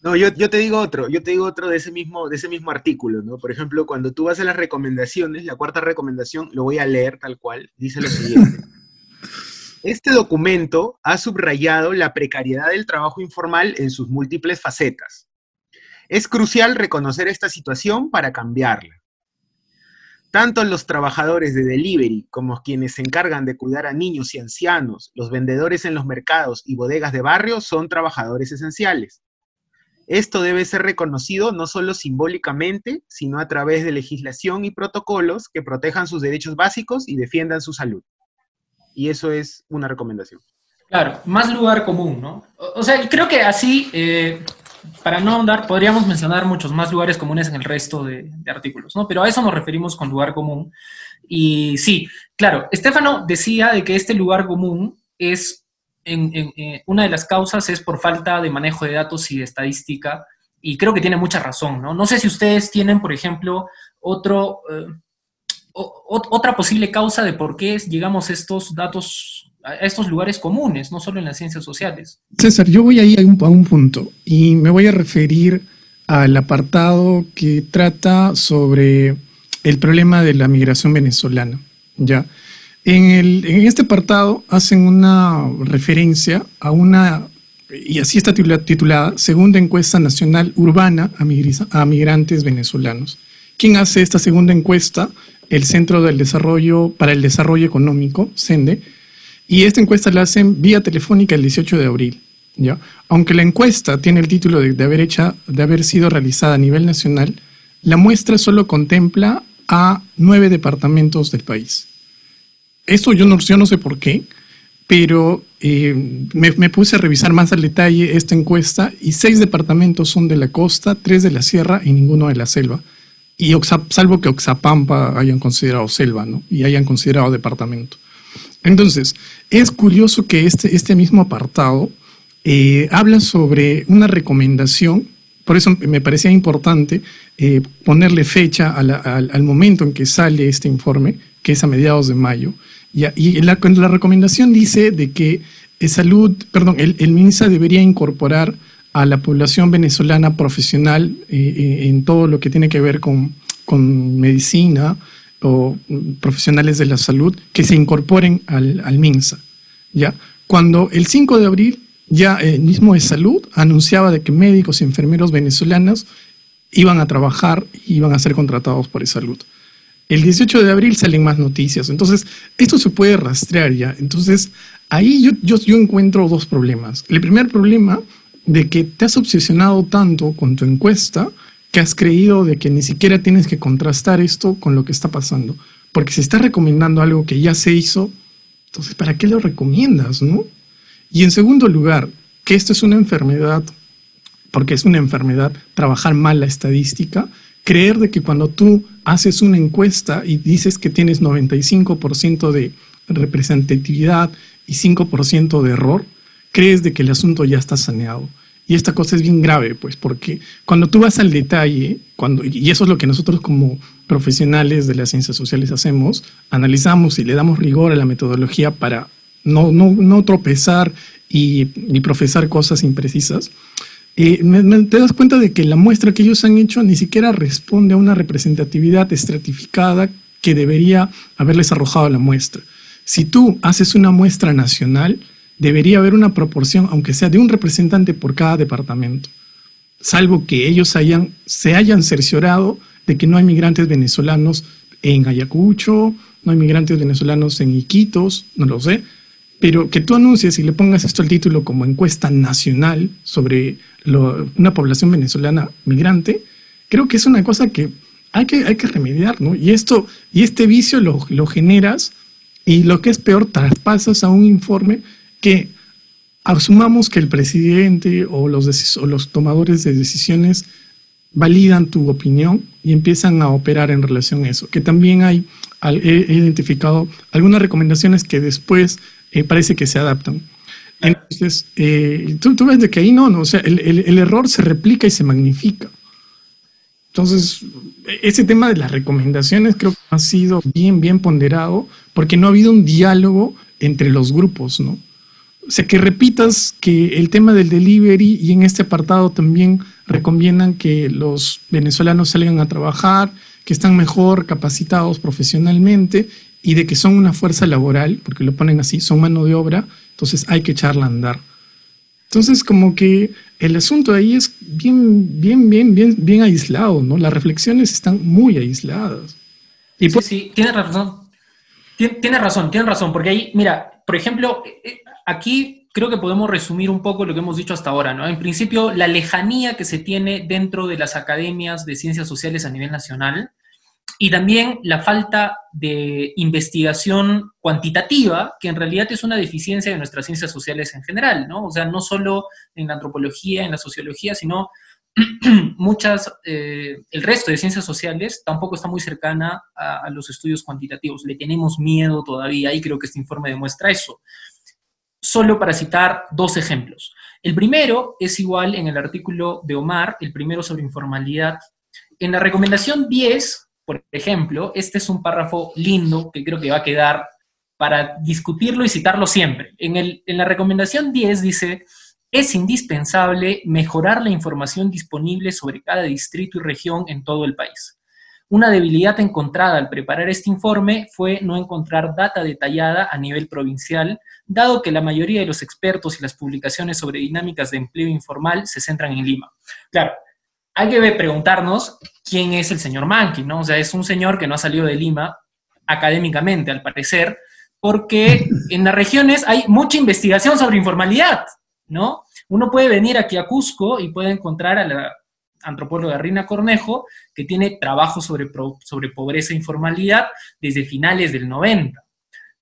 No, yo, yo, te digo otro, yo te digo otro de ese, mismo, de ese mismo artículo, ¿no? Por ejemplo, cuando tú vas a las recomendaciones, la cuarta recomendación, lo voy a leer tal cual, dice lo siguiente. Este documento ha subrayado la precariedad del trabajo informal en sus múltiples facetas. Es crucial reconocer esta situación para cambiarla. Tanto los trabajadores de delivery como quienes se encargan de cuidar a niños y ancianos, los vendedores en los mercados y bodegas de barrio son trabajadores esenciales. Esto debe ser reconocido no solo simbólicamente, sino a través de legislación y protocolos que protejan sus derechos básicos y defiendan su salud. Y eso es una recomendación. Claro, más lugar común, ¿no? O, sea, creo que así, eh, para no andar, podríamos mencionar muchos más lugares comunes en el resto de, artículos, ¿no? Pero a eso nos referimos con lugar común. Y sí, claro, Estefano decía de que este lugar común es, eh, una de las causas es por falta de manejo de datos y de estadística, y creo que tiene mucha razón, ¿no? No sé si ustedes tienen, por ejemplo, otro, eh, otra posible causa de por qué llegamos a estos datos a estos lugares comunes, no solo en las ciencias sociales. César, yo voy ahí a un, a un punto y me voy a referir al apartado que trata sobre el problema de la migración venezolana. ¿ya? En, este apartado hacen una referencia a una, y así está titulada, Segunda Encuesta Nacional Urbana a, a Migrantes Venezolanos. ¿Quién hace esta segunda encuesta? El Centro del Desarrollo para el Desarrollo Económico, CENDE, y esta encuesta la hacen vía telefónica el 18 de abril. ¿ya? Aunque la encuesta tiene el título de, haber hecha, de haber sido realizada a nivel nacional, la muestra solo contempla a nueve departamentos del país. Esto yo no, yo no sé por qué, pero eh, me, puse a revisar más al detalle esta encuesta y seis departamentos son de la costa, tres de la sierra y ninguno de la selva. Y salvo que Oxapampa hayan considerado selva, ¿no? Y hayan considerado departamento. Entonces, es curioso que este, este mismo apartado eh, habla sobre una recomendación, por eso me parecía importante eh, ponerle fecha al, momento en que sale este informe, que es a mediados de mayo. y la, la recomendación dice de que salud, perdón, el, el, MINSA debería incorporar a la población venezolana profesional eh, en todo lo que tiene que ver con, con medicina, o profesionales de la salud que se incorporen al, al MINSA. ¿ya? Cuando el 5 de abril ya el mismo de salud anunciaba de que médicos y enfermeros venezolanos iban a trabajar y iban a ser contratados por salud. El 18 de abril salen más noticias. Entonces, esto se puede rastrear ya. Entonces, ahí yo, yo, yo encuentro dos problemas. El primer problema de que te has obsesionado tanto con tu encuesta que has creído de que ni siquiera tienes que contrastar esto con lo que está pasando. Porque si estás recomendando algo que ya se hizo, entonces ¿para qué lo recomiendas, no? Y en segundo lugar, que esto es una enfermedad, porque es una enfermedad trabajar mal la estadística, creer de que cuando tú haces una encuesta y dices que tienes 95% de representatividad y 5% de error, crees de que el asunto ya está saneado. Y esta cosa es bien grave, pues, porque cuando tú vas al detalle, cuando, y eso es lo que nosotros como profesionales de las ciencias sociales hacemos, analizamos y le damos rigor a la metodología para no, no, no tropezar y, profesar cosas imprecisas, eh, te das cuenta de que la muestra que ellos han hecho ni siquiera responde a una representatividad estratificada que debería haberles arrojado la muestra. Si tú haces una muestra nacional, debería haber una proporción, aunque sea de un representante por cada departamento, salvo que ellos se hayan cerciorado de que no hay migrantes venezolanos en Ayacucho, no hay migrantes venezolanos en Iquitos, no lo sé, pero que tú anuncies y le pongas esto al título como encuesta nacional sobre una población venezolana migrante, creo que es una cosa que hay que, hay que remediar, ¿no? Y, esto, y este vicio lo, lo generas y lo que es peor, traspasas a un informe que asumamos que el presidente o los, tomadores de decisiones validan tu opinión y empiezan a operar en relación a eso. Que también hay, he identificado algunas recomendaciones que después eh, parece que se adaptan. Entonces, eh, tú, ves de que ahí no, no, o sea, el, el, error se replica y se magnifica. Entonces, ese tema de las recomendaciones creo que ha sido bien, bien ponderado porque no ha habido un diálogo entre los grupos, ¿no? O sea, que repitas que el tema del delivery y en este apartado también recomiendan que los venezolanos salgan a trabajar, que están mejor capacitados profesionalmente y de que son una fuerza laboral, porque lo ponen así, son mano de obra, entonces hay que echarla a andar. Entonces, como que el asunto ahí es bien, bien, bien, bien, bien aislado, ¿no? Las reflexiones están muy aisladas. Y sí, sí, tienes razón. Tienes razón, tienes razón, porque ahí, mira, por ejemplo, eh, eh, aquí creo que podemos resumir un poco lo que hemos dicho hasta ahora, ¿no? En principio, la lejanía que se tiene dentro de las academias de ciencias sociales a nivel nacional y también la falta de investigación cuantitativa, que en realidad es una deficiencia de nuestras ciencias sociales en general, ¿no? O sea, no solo en la antropología, en la sociología, sino muchas, eh, el resto de ciencias sociales tampoco está muy cercana a, los estudios cuantitativos. Le tenemos miedo todavía y creo que este informe demuestra eso. Solo para citar dos ejemplos. El primero es igual en el artículo de Omar, el primero sobre informalidad. En la recomendación 10, por ejemplo, este es un párrafo lindo que creo que va a quedar para discutirlo y citarlo siempre. En, el, en la recomendación 10 dice, es indispensable mejorar la información disponible sobre cada distrito y región en todo el país. Una debilidad encontrada al preparar este informe fue no encontrar data detallada a nivel provincial, dado que la mayoría de los expertos y las publicaciones sobre dinámicas de empleo informal se centran en Lima. Claro, hay que preguntarnos quién es el señor Manqui, ¿no? O sea, es un señor que no ha salido de Lima académicamente, al parecer, porque en las regiones hay mucha investigación sobre informalidad. ¿No? Uno puede venir aquí a Cusco y puede encontrar a la antropóloga Rina Cornejo, que tiene trabajo sobre, sobre pobreza e informalidad desde finales del 90,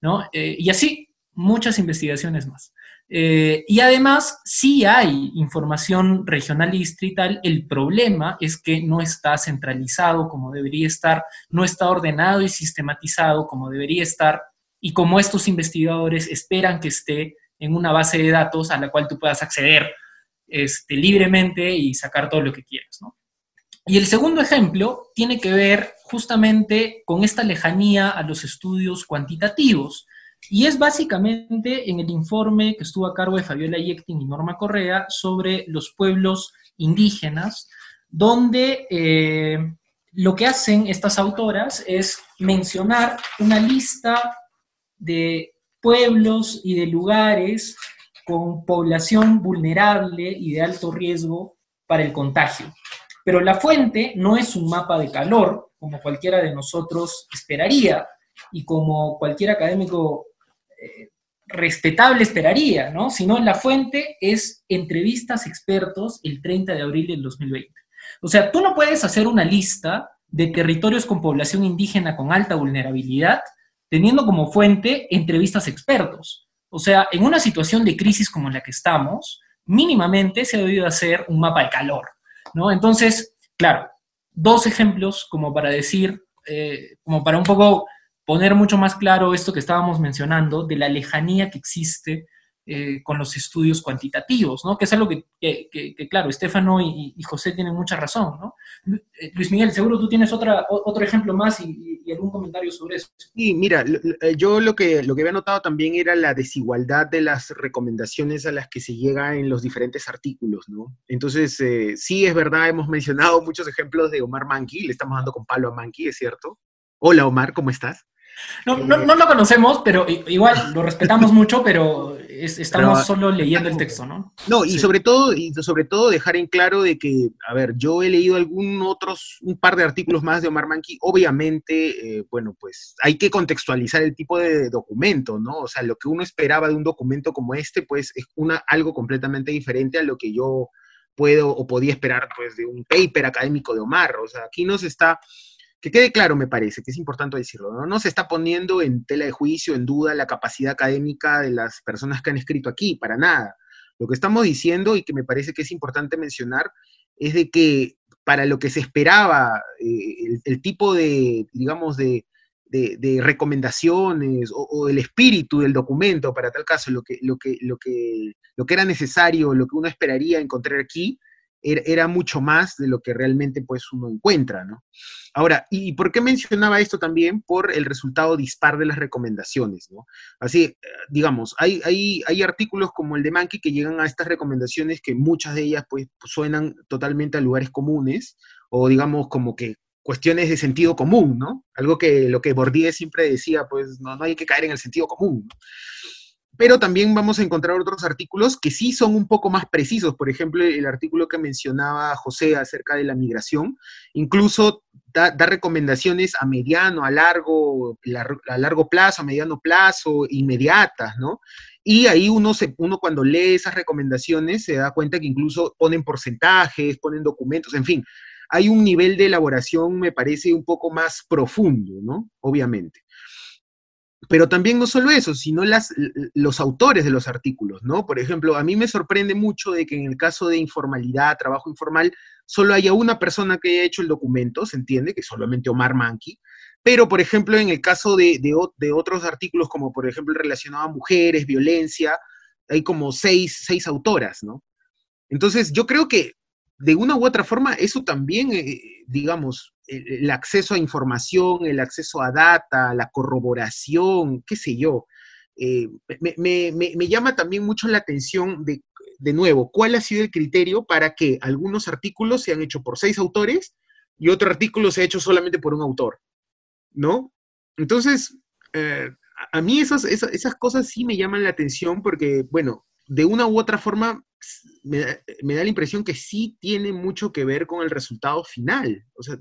¿no? Eh, y así, muchas investigaciones más. Eh, y además, sí hay información regional y distrital, el problema es que no está centralizado como debería estar, no está ordenado y sistematizado como debería estar, y como estos investigadores esperan que esté en una base de datos a la cual tú puedas acceder este, libremente y sacar todo lo que quieras. Y el segundo ejemplo tiene que ver justamente con esta lejanía a los estudios cuantitativos. Y es básicamente en el informe que estuvo a cargo de Fabiola Yectin y Norma Correa sobre los pueblos indígenas, donde eh, lo que hacen estas autoras es mencionar una lista de pueblos y de lugares con población vulnerable y de alto riesgo para el contagio. Pero la fuente no es un mapa de calor, como cualquiera de nosotros esperaría y como cualquier académico eh, respetable esperaría, ¿no? Sino la fuente es entrevistas expertos el 30 de abril del 2020. O sea, tú no puedes hacer una lista de territorios con población indígena con alta vulnerabilidad teniendo como fuente entrevistas expertos. O sea, en una situación de crisis como la que estamos, mínimamente se ha debido hacer un mapa de calor, ¿no? Entonces, claro, dos ejemplos como para decir, eh, como para un poco poner mucho más claro esto que estábamos mencionando, de la lejanía que existe eh, con los estudios cuantitativos, ¿no? Que es algo que, claro, Estefano y, José tienen mucha razón, ¿no? Eh, Luis Miguel, seguro tú tienes otra, otro ejemplo más y, algún comentario sobre eso. Sí, mira, eh, yo lo que, lo que había notado también era la desigualdad de las recomendaciones a las que se llega en los diferentes artículos, ¿no? Entonces, sí, es verdad, hemos mencionado muchos ejemplos de Omar Manqui, le estamos dando con palo a Manqui, es cierto. Hola Omar, ¿cómo estás? No, no, no, lo conocemos, pero igual lo respetamos mucho, pero estamos solo leyendo el texto, ¿no? No, y sobre todo, y sobre todo dejar en claro de que, a ver, yo he leído algún otros, un par de artículos más de Omar Manqui, obviamente, eh, bueno, pues hay que contextualizar el tipo de documento, ¿no? O sea, lo que uno esperaba de un documento como este, pues es una, algo completamente diferente a lo que yo puedo o podía esperar, pues, de un paper académico de Omar. O sea, aquí nos está que quede claro, me parece, que es importante decirlo, ¿no? Se está poniendo en tela de juicio, en duda, la capacidad académica de las personas que han escrito aquí, para nada. Lo que estamos diciendo y que me parece que es importante mencionar es de que para lo que se esperaba, eh, el, tipo de, digamos, de, recomendaciones o, el espíritu del documento, para tal caso, lo que era necesario, lo que uno esperaría encontrar aquí, era, mucho más de lo que realmente pues uno encuentra, ¿no? Ahora, ¿y por qué mencionaba esto también? Por el resultado dispar de las recomendaciones, ¿no? Así, eh, digamos, hay, hay, hay artículos como el de Mankey que llegan a estas recomendaciones que muchas de ellas pues suenan totalmente a lugares comunes o digamos como que cuestiones de sentido común, ¿no? Algo que lo que Bourdieu siempre decía, pues no, no hay que caer en el sentido común. Pero también vamos a encontrar otros artículos que sí son un poco más precisos. Por ejemplo, el artículo que mencionaba José acerca de la migración, incluso da, recomendaciones a mediano, a largo, a largo plazo, a mediano plazo, inmediatas, ¿no? Y ahí uno, se, uno cuando lee esas recomendaciones se da cuenta que incluso ponen porcentajes, ponen documentos, en fin, hay un nivel de elaboración, me parece, un poco más profundo, ¿no? Obviamente. Pero también no solo eso, sino las, los autores de los artículos, ¿no? Por ejemplo, a mí me sorprende mucho de que en el caso de informalidad, trabajo informal, solo haya una persona que haya hecho el documento, se entiende, que es solamente Omar Manqui, pero, por ejemplo, en el caso de, de, otros artículos, como por ejemplo el relacionado a mujeres, violencia, hay como seis, seis autoras, ¿no? Entonces, yo creo que de una u otra forma, eso también, eh, digamos, el, acceso a información, el acceso a data, la corroboración, qué sé yo, eh, me, llama también mucho la atención de, de nuevo, cuál ha sido el criterio para que algunos artículos se han hecho por seis autores y otro artículo se ha hecho solamente por un autor, ¿no? Entonces, eh, a mí esas, esas, cosas sí me llaman la atención porque, bueno, de una u otra forma me da, la impresión que sí tiene mucho que ver con el resultado final. O sea,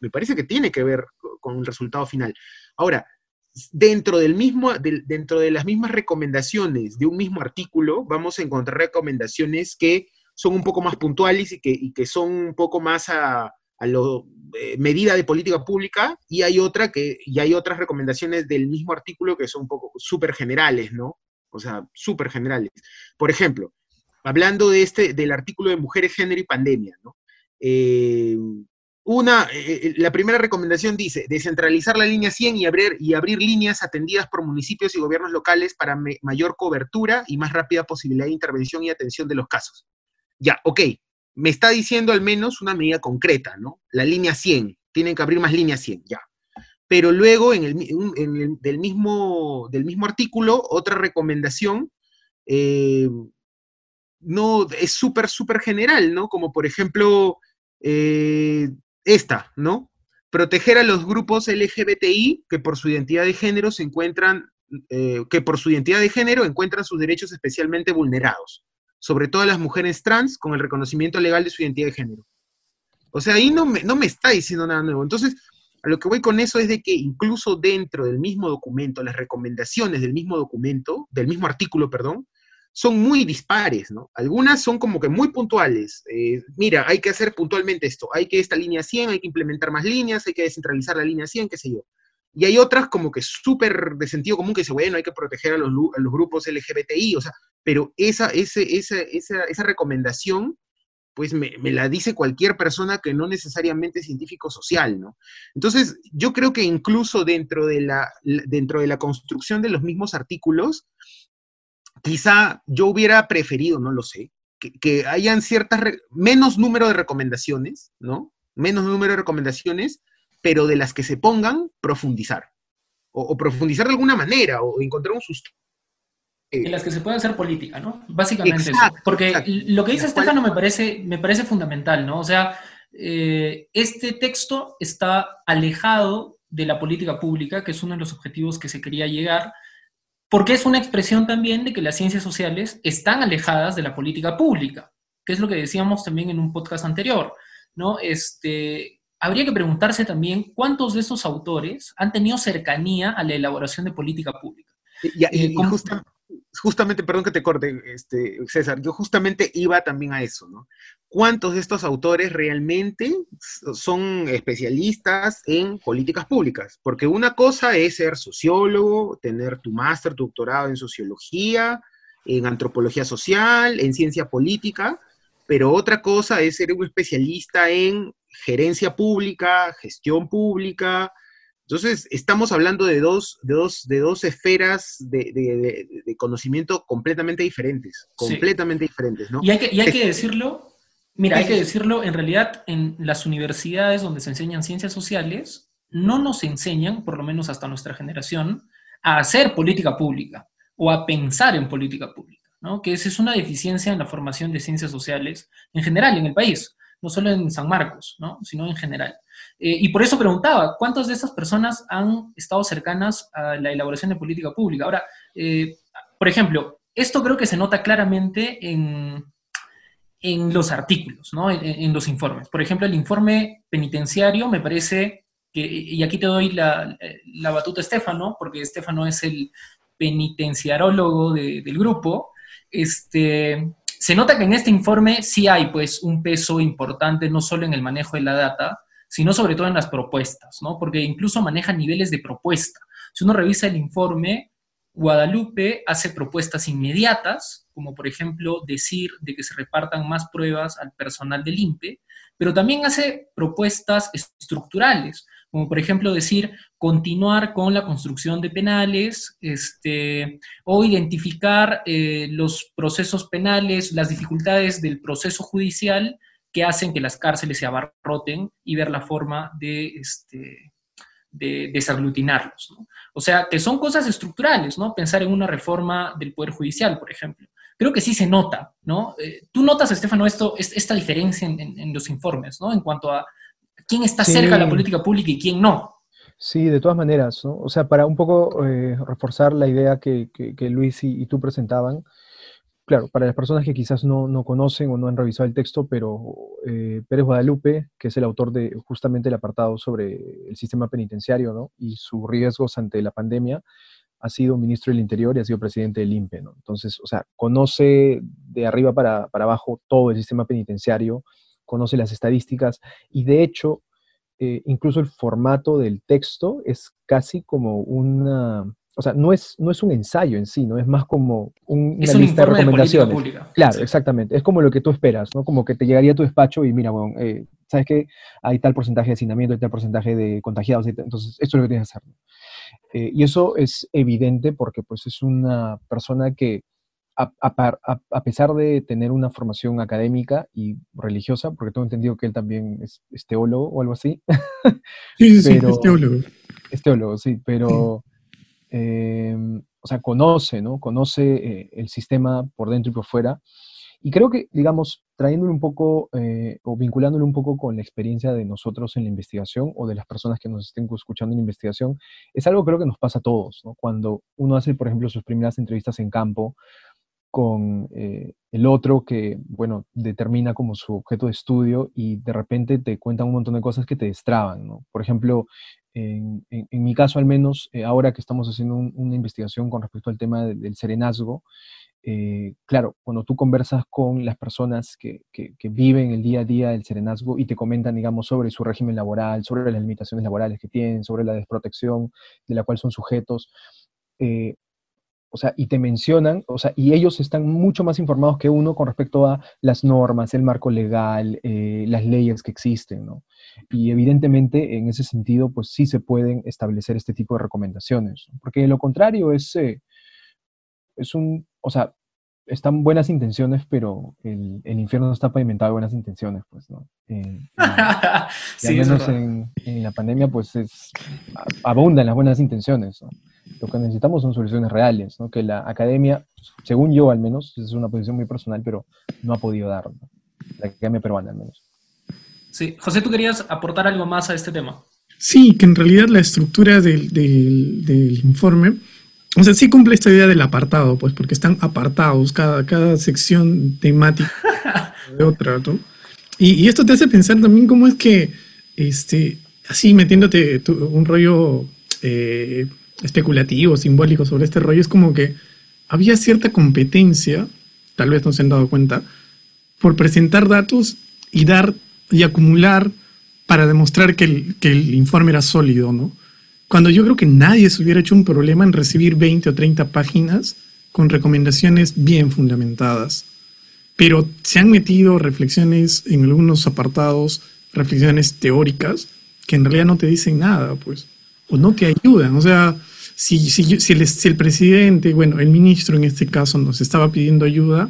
me parece que tiene que ver con el resultado final. Ahora, dentro, del mismo, dentro de las mismas recomendaciones de un mismo artículo, vamos a encontrar recomendaciones que son un poco más puntuales y que, son un poco más a, a lo, eh, medida de política pública, y hay otra que, y hay otras recomendaciones del mismo artículo que son un poco súper generales, ¿no? O sea, súper generales. Por ejemplo, hablando de este, del artículo de mujeres, género y pandemia, ¿no? Eh, una, eh, la primera recomendación dice, descentralizar la línea 100 y abrir, y abrir líneas atendidas por municipios y gobiernos locales para mayor cobertura y más rápida posibilidad de intervención y atención de los casos. Ya, ok, me está diciendo al menos una medida concreta, ¿no? La línea 100, tienen que abrir más líneas 100, ya. Pero luego, en el, del, mismo, del mismo artículo, otra recomendación, eh, no, es súper, súper general, ¿no? Como por ejemplo, esta, ¿no? Proteger a los grupos LGBTI que por su identidad de género se encuentran, eh, que por su identidad de género encuentran sus derechos especialmente vulnerados, sobre todo a las mujeres trans con el reconocimiento legal de su identidad de género. O sea, ahí no me, no me está diciendo nada nuevo. Entonces, lo que voy con eso es de que incluso dentro del mismo documento, las recomendaciones del mismo documento, del mismo artículo, perdón, son muy dispares, ¿no? Algunas son como que muy puntuales. Eh, mira, hay que hacer puntualmente esto, hay que esta línea 100, hay que implementar más líneas, hay que descentralizar la línea 100, qué sé yo. Y hay otras como que súper de sentido común que dice, bueno, hay que proteger a los, grupos LGBTI, o sea, pero esa, esa, esa recomendación, pues me, la dice cualquier persona que no necesariamente es científico social, ¿no? Entonces, yo creo que incluso dentro de la, dentro de la construcción de los mismos artículos, quizá yo hubiera preferido, no lo sé, que, hayan ciertas, menos número de recomendaciones, ¿no? Menos número de recomendaciones, pero de las que se pongan, profundizar. O, profundizar de alguna manera, o encontrar un sustento. En las que se puede hacer política, ¿no? Básicamente eso. Porque lo que dice Estefano me parece, me parece fundamental, ¿no? O sea, eh, este texto está alejado de la política pública, que es uno de los objetivos que se quería llegar, porque es una expresión también de que las ciencias sociales están alejadas de la política pública, que es lo que decíamos también en un podcast anterior, ¿no? Este, habría que preguntarse también cuántos de esos autores han tenido cercanía a la elaboración de política pública. Y, eh, justamente, perdón que te corte, este, César, yo justamente iba también a eso, ¿no? ¿Cuántos de estos autores realmente son especialistas en políticas públicas? Porque una cosa es ser sociólogo, tener tu máster, tu doctorado en sociología, en antropología social, en ciencia política, pero otra cosa es ser un especialista en gerencia pública, gestión pública, entonces, estamos hablando de dos, de dos, de dos esferas de, conocimiento completamente diferentes, completamente diferentes, ¿no? Y hay que, y hay que decirlo, mira, hay que decirlo, en realidad en las universidades donde se enseñan ciencias sociales, no nos enseñan, por lo menos hasta nuestra generación, a hacer política pública o a pensar en política pública, ¿no? Que esa es una deficiencia en la formación de ciencias sociales en general en el país, no solo en San Marcos, ¿no? Sino en general. Eh, y por eso preguntaba, ¿cuántas de estas personas han estado cercanas a la elaboración de política pública? Ahora, eh, por ejemplo, esto creo que se nota claramente en, en los artículos, ¿no? en, los informes. Por ejemplo, el informe penitenciario me parece que, y aquí te doy la, la batuta a Estefano, porque Estefano es el penitenciarólogo del grupo, este, se nota que en este informe sí hay pues un peso importante no solo en el manejo de la data, sino sobre todo en las propuestas, ¿no? Porque incluso maneja niveles de propuesta. Si uno revisa el informe, Guadalupe hace propuestas inmediatas, como por ejemplo decir de que se repartan más pruebas al personal del INPE, pero también hace propuestas estructurales, como por ejemplo decir continuar con la construcción de penales este, o identificar eh, los procesos penales, las dificultades del proceso judicial que hacen que las cárceles se abarroten y ver la forma de, este, de desaglutinarlos. O sea, que son cosas estructurales, ¿no? Pensar en una reforma del Poder Judicial, por ejemplo. Creo que sí se nota, ¿no? Eh, tú notas, Estefano, esto, esta diferencia en, los informes, ¿no? En cuanto a quién está cerca de la política pública y quién no. Sí, de todas maneras, ¿no? O sea, para un poco eh, reforzar la idea que, Luis y, tú presentaban, claro, para las personas que quizás no, conocen o no han revisado el texto, pero eh, Pérez Guadalupe, que es el autor de justamente el apartado sobre el sistema penitenciario ¿no? y sus riesgos ante la pandemia, ha sido ministro del Interior y ha sido presidente del INPE. ¿no? Entonces, o sea, conoce de arriba para, para abajo todo el sistema penitenciario, conoce las estadísticas y de hecho, eh, incluso el formato del texto es casi como una o sea, no es, no es un ensayo en sí, ¿no? Es más como un, una lista de recomendaciones. claro, exactamente. Es como lo que tú esperas, ¿no? Como que te llegaría a tu despacho y mira, bueno, eh, ¿sabes qué? Hay tal porcentaje de hacinamiento, hay tal porcentaje de contagiados, entonces esto es lo que tienes que hacer. Eh, y eso es evidente porque pues es una persona que a, a, pesar de tener una formación académica y religiosa, porque tengo entendido que él también es, teólogo o algo así. Sí, sí, es teólogo. Es teólogo, sí, pero Em, o sea, conoce, ¿no? Conoce eh, el sistema por dentro y por fuera. Y creo que, digamos, trayéndolo un poco eh, o vinculándolo un poco con la experiencia de nosotros en la investigación o de las personas que nos estén escuchando en investigación, es algo creo que nos pasa a todos, ¿no? Cuando uno hace, por ejemplo, sus primeras entrevistas en campo con eh, el otro que, bueno, determina como su objeto de estudio y de repente te cuentan un montón de cosas que te destraban, ¿no? Por ejemplo, en, mi caso al menos, eh, ahora que estamos haciendo una investigación con respecto al tema del serenazgo, eh, claro, cuando tú conversas con las personas que, viven el día a día del serenazgo y te comentan, digamos, sobre su régimen laboral, sobre las limitaciones laborales que tienen, sobre la desprotección de la cual son sujetos, eh, o sea, y te mencionan, o sea, y ellos están mucho más informados que uno con respecto a las normas, el marco legal, las leyes que existen, ¿no? Y evidentemente, en ese sentido, pues sí se pueden establecer este tipo de recomendaciones, porque de lo contrario es, eh, es un, o sea, están buenas intenciones, pero el, el, infierno está pavimentado de buenas intenciones, pues, ¿no? Eh, y, al menos en, en, la pandemia, pues, es, abundan las buenas intenciones, ¿no? Lo que necesitamos son soluciones reales, ¿no? Que la academia, según yo al menos, es una posición muy personal, pero no ha podido dar, la academia peruana al menos. Sí, José, ¿tú querías aportar algo más a este tema? Sí, que en realidad la estructura del, del, informe, o sea, sí cumple esta idea del apartado, pues porque están apartados, cada, cada sección temática de otra, ¿no? Y, esto te hace pensar también cómo es que, este, así metiéndote un rollo eh, especulativo, simbólico sobre este rollo, es como que había cierta competencia, tal vez no se han dado cuenta, por presentar datos y dar y acumular para demostrar que el, informe era sólido, ¿no? Cuando yo creo que nadie se hubiera hecho un problema en recibir 20 o 30 páginas con recomendaciones bien fundamentadas. Pero se han metido reflexiones en algunos apartados, reflexiones teóricas, que en realidad no te dicen nada, pues, o no te ayudan. O sea, si, si, si, el, si el presidente, bueno, el ministro en este caso nos estaba pidiendo ayuda,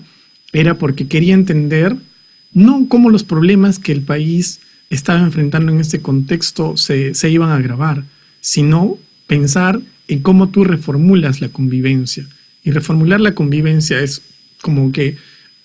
era porque quería entender no cómo los problemas que el país estaba enfrentando en este contexto se, iban a agravar, sino pensar en cómo tú reformulas la convivencia. Y reformular la convivencia es como que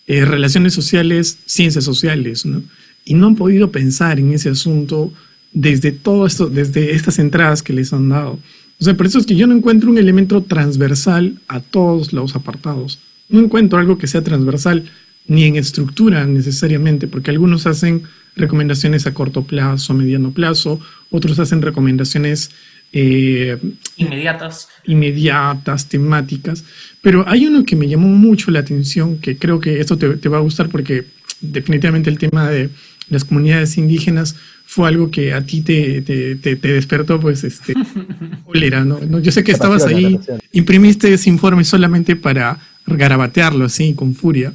eh, relaciones sociales, ciencias sociales, ¿no? Y no han podido pensar en ese asunto desde todo esto, desde estas entradas que les han dado. O sea, por eso es que yo no encuentro un elemento transversal a todos los apartados. No encuentro algo que sea transversal ni en estructura necesariamente, porque algunos hacen recomendaciones a corto plazo, mediano plazo, otros hacen recomendaciones eh, inmediatas. Inmediatas, temáticas. Pero hay uno que me llamó mucho la atención, que creo que esto te, va a gustar porque definitivamente el tema de las comunidades indígenas fue algo que a ti te, te, despertó, pues, este, cólera, ¿no? Yo sé que estabas ahí, imprimiste ese informe solamente para garabatearlo así, con furia.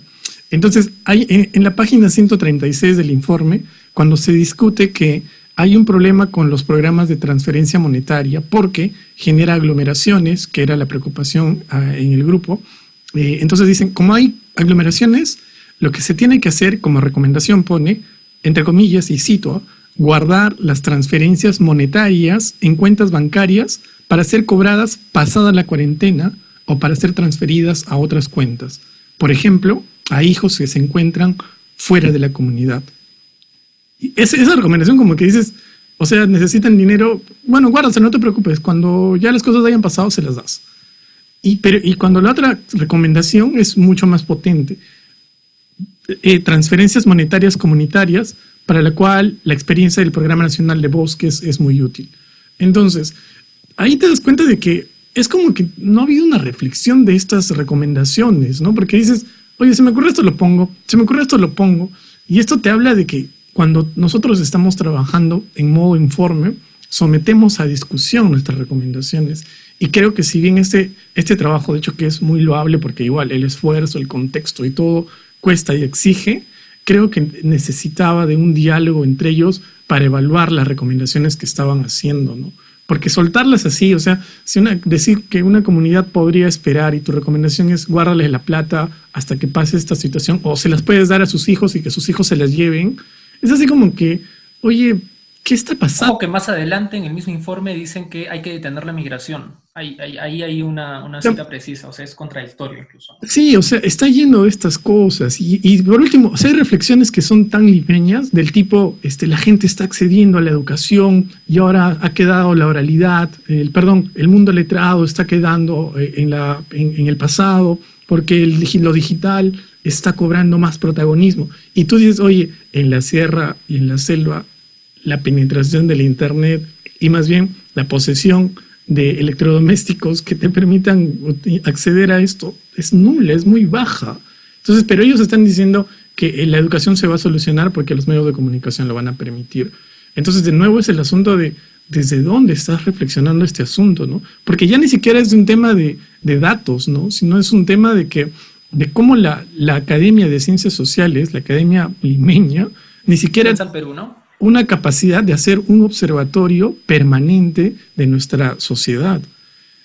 Entonces, hay, en, la página 136 del informe, cuando se discute que hay un problema con los programas de transferencia monetaria porque genera aglomeraciones, que era la preocupación ah, en el grupo. Eh, entonces dicen, como hay aglomeraciones, lo que se tiene que hacer como recomendación pone, entre comillas, y cito, guardar las transferencias monetarias en cuentas bancarias para ser cobradas pasada la cuarentena o para ser transferidas a otras cuentas. Por ejemplo, a hijos que se encuentran fuera de la comunidad. Y esa recomendación como que dices, o sea, necesitan dinero, bueno, guárdase, no te preocupes, cuando ya las cosas hayan pasado se las das. Y, pero, y cuando la otra recomendación es mucho más potente, eh, transferencias monetarias comunitarias, para la cual la experiencia del Programa Nacional de Bosques es muy útil. Entonces, ahí te das cuenta de que es como que no ha habido una reflexión de estas recomendaciones, ¿no? Porque dices, oye, se me ocurre esto, lo pongo, se me ocurre esto, lo pongo. Y esto te habla de que cuando nosotros estamos trabajando en modo informe, sometemos a discusión nuestras recomendaciones. Y creo que si bien este, este trabajo, de hecho que es muy loable, porque igual el esfuerzo, el contexto y todo cuesta y exige, creo que necesitaba de un diálogo entre ellos para evaluar las recomendaciones que estaban haciendo, ¿no? Porque soltarlas así, o sea, si una, decir que una comunidad podría esperar y tu recomendación es guárdale la plata hasta que pase esta situación, o se las puedes dar a sus hijos y que sus hijos se las lleven, es así como que, oye, ¿qué está pasando? O que más adelante en el mismo informe dicen que hay que detener la migración. Ahí, hay una, cita precisa, o sea, es contradictorio incluso. Sí, o sea, está yendo estas cosas. Y, por último, o sea, hay reflexiones que son tan limeñas del tipo, este, la gente está accediendo a la educación y ahora ha quedado la oralidad, el, perdón, el mundo letrado está quedando eh, en, la, en, el pasado porque el, lo digital está cobrando más protagonismo. Y tú dices, oye, en la sierra y en la selva, la penetración del Internet y más bien la posesión de electrodomésticos que te permitan acceder a esto es nula, es muy baja. Entonces, pero ellos están diciendo que la educación se va a solucionar porque los medios de comunicación lo van a permitir. Entonces, de nuevo es el asunto de desde dónde estás reflexionando este asunto, ¿no? Porque ya ni siquiera es un tema de, datos, ¿no? Sino es un tema de que de cómo la, la Academia de Ciencias Sociales, la Academia Limeña, ni siquiera... En Perú, ¿no? Una capacidad de hacer un observatorio permanente de nuestra sociedad.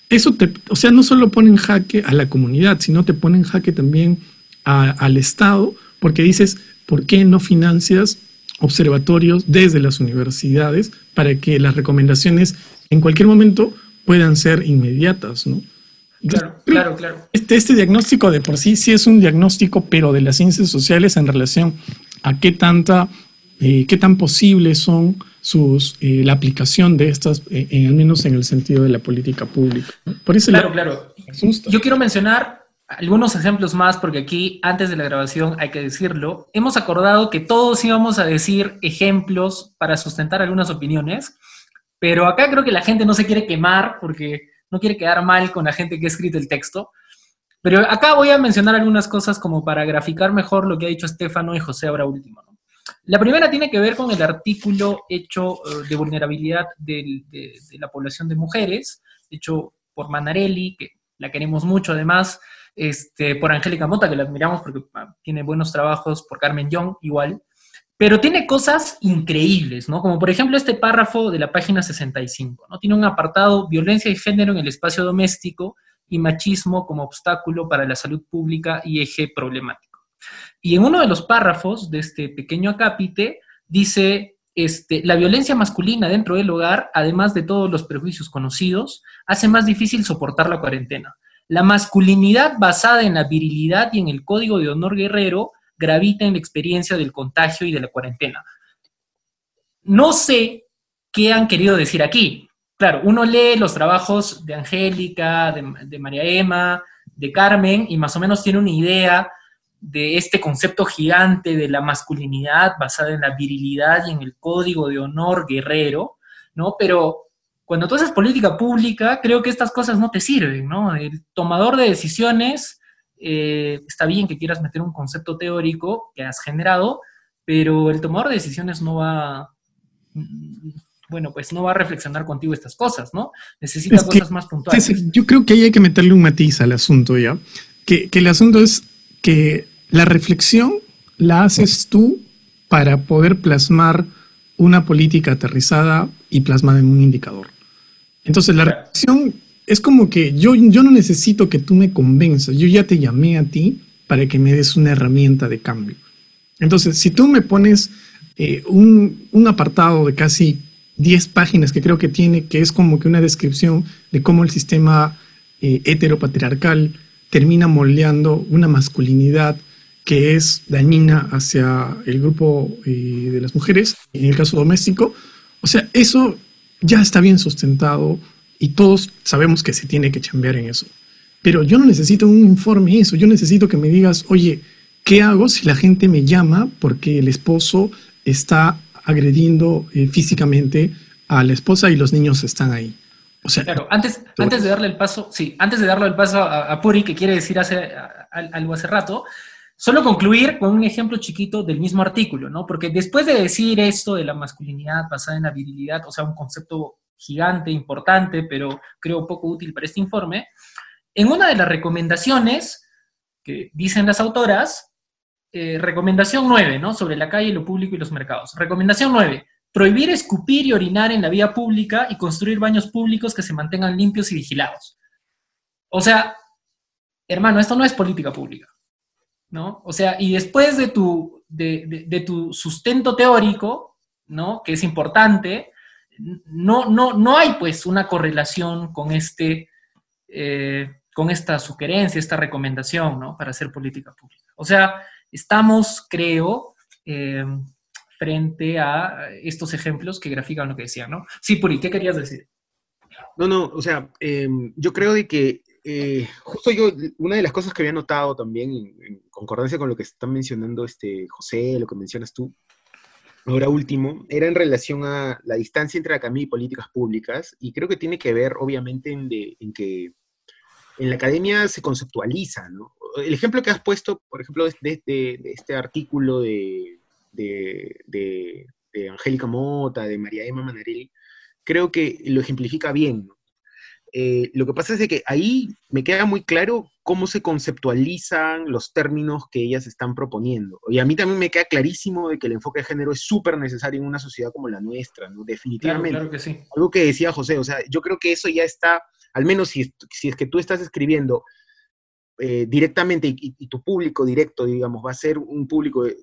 Eso te, o sea, no solo pone en jaque a la comunidad, sino te pone en jaque también al Estado, porque dices, ¿por qué no financias observatorios desde las universidades para que las recomendaciones en cualquier momento puedan ser inmediatas, ¿no? claro, claro, claro. Este, este diagnóstico de por sí sí es un diagnóstico, pero de las ciencias sociales en relación a qué tanta eh, qué tan posibles son sus, eh, la aplicación de estas, eh, en, al menos en el sentido de la política pública. Por eso claro, claro. Yo quiero mencionar algunos ejemplos más, porque aquí, antes de la grabación, hay que decirlo, hemos acordado que todos íbamos a decir ejemplos para sustentar algunas opiniones, pero acá creo que la gente no se quiere quemar porque no quiere quedar mal con la gente que ha escrito el texto. Pero acá voy a mencionar algunas cosas como para graficar mejor lo que ha dicho Estefano y José ahora último. La primera tiene que ver con el artículo hecho eh, de vulnerabilidad de, la población de mujeres, hecho por Manarelli, que la queremos mucho además, este, por Angélica Mota, que la admiramos porque ah, tiene buenos trabajos, por Carmen Young igual, pero tiene cosas increíbles, ¿no? Como por ejemplo este párrafo de la página 65, ¿no? Tiene un apartado violencia y género en el espacio doméstico y machismo como obstáculo para la salud pública y eje problemático. Y en uno de los párrafos de este pequeño acápite dice, este, la violencia masculina dentro del hogar, además de todos los prejuicios conocidos, hace más difícil soportar la cuarentena. La masculinidad basada en la virilidad y en el código de honor guerrero gravita en la experiencia del contagio y de la cuarentena. No sé qué han querido decir aquí, claro, uno lee los trabajos de Angélica, de, María Emma, de Carmen, y más o menos tiene una idea de este concepto gigante de la masculinidad basada en la virilidad y en el código de honor guerrero, ¿no? Pero cuando tú haces política pública, creo que estas cosas no te sirven, ¿no? El tomador de decisiones, eh, está bien que quieras meter un concepto teórico que has generado, pero el tomador de decisiones no va, bueno, pues no va a reflexionar contigo estas cosas, ¿no? Necesita cosas más puntuales. yo creo que ahí hay que meterle un matiz al asunto, ¿ya? Que, que el asunto es que la reflexión la haces tú para poder plasmar una política aterrizada y plasmada en un indicador. Entonces, la reflexión es como que yo, yo no necesito que tú me convenzas, yo ya te llamé a ti para que me des una herramienta de cambio. Entonces, si tú me pones eh, un, apartado de casi 10 páginas que creo que tiene, que es como que una descripción de cómo el sistema eh, heteropatriarcal termina moldeando una masculinidad que es dañina hacia el grupo eh, de las mujeres, en el caso doméstico. O sea, eso ya está bien sustentado y todos sabemos que se tiene que chambear en eso. Pero yo no necesito un informe eso, yo necesito que me digas, oye, ¿Qué hago si la gente me llama porque el esposo está agrediendo eh, físicamente a la esposa y los niños están ahí? O sea, claro, antes, antes de darle el paso, sí, antes de darle el paso a, Puri, que quiere decir hace, algo hace rato, solo concluir con un ejemplo chiquito del mismo artículo, ¿no? Porque después de decir esto de la masculinidad basada en la virilidad, o sea, un concepto gigante, importante, pero creo poco útil para este informe, en una de las recomendaciones que dicen las autoras, eh, recomendación 9, ¿no? Sobre la calle, lo público y los mercados. Recomendación 9. Prohibir escupir y orinar en la vía pública y construir baños públicos que se mantengan limpios y vigilados. O sea, hermano, esto no es política pública, ¿no? O sea, y después de tu, de, tu sustento teórico, ¿no? Que es importante, no, no, no hay pues una correlación con este, eh, con esta sugerencia, esta recomendación, ¿no? Para hacer política pública. O sea, estamos, creo, eh, frente a estos ejemplos que grafican lo que decía, ¿no? Sí, Puri, ¿qué querías decir? No, no, o sea, em, yo creo de que eh, justo yo, una de las cosas que había notado también, en, concordancia con lo que están mencionando este José, lo que mencionas tú, ahora último, era en relación a la distancia entre academia y políticas públicas, y creo que tiene que ver, obviamente, en, en que en la academia se conceptualiza, ¿no? el ejemplo que has puesto, por ejemplo, de, este artículo de, de, Angélica Mota, de María Emma Manarelli, creo que lo ejemplifica bien. Eh, lo que pasa es que ahí me queda muy claro cómo se conceptualizan los términos que ellas están proponiendo. Y a mí también me queda clarísimo de que el enfoque de género es súper necesario en una sociedad como la nuestra, ¿no? Definitivamente. Claro, que sí. Algo que decía José, o sea, yo creo que eso ya está, al menos si, si es que tú estás escribiendo eh, directamente y, tu público directo, digamos, va a ser un público de,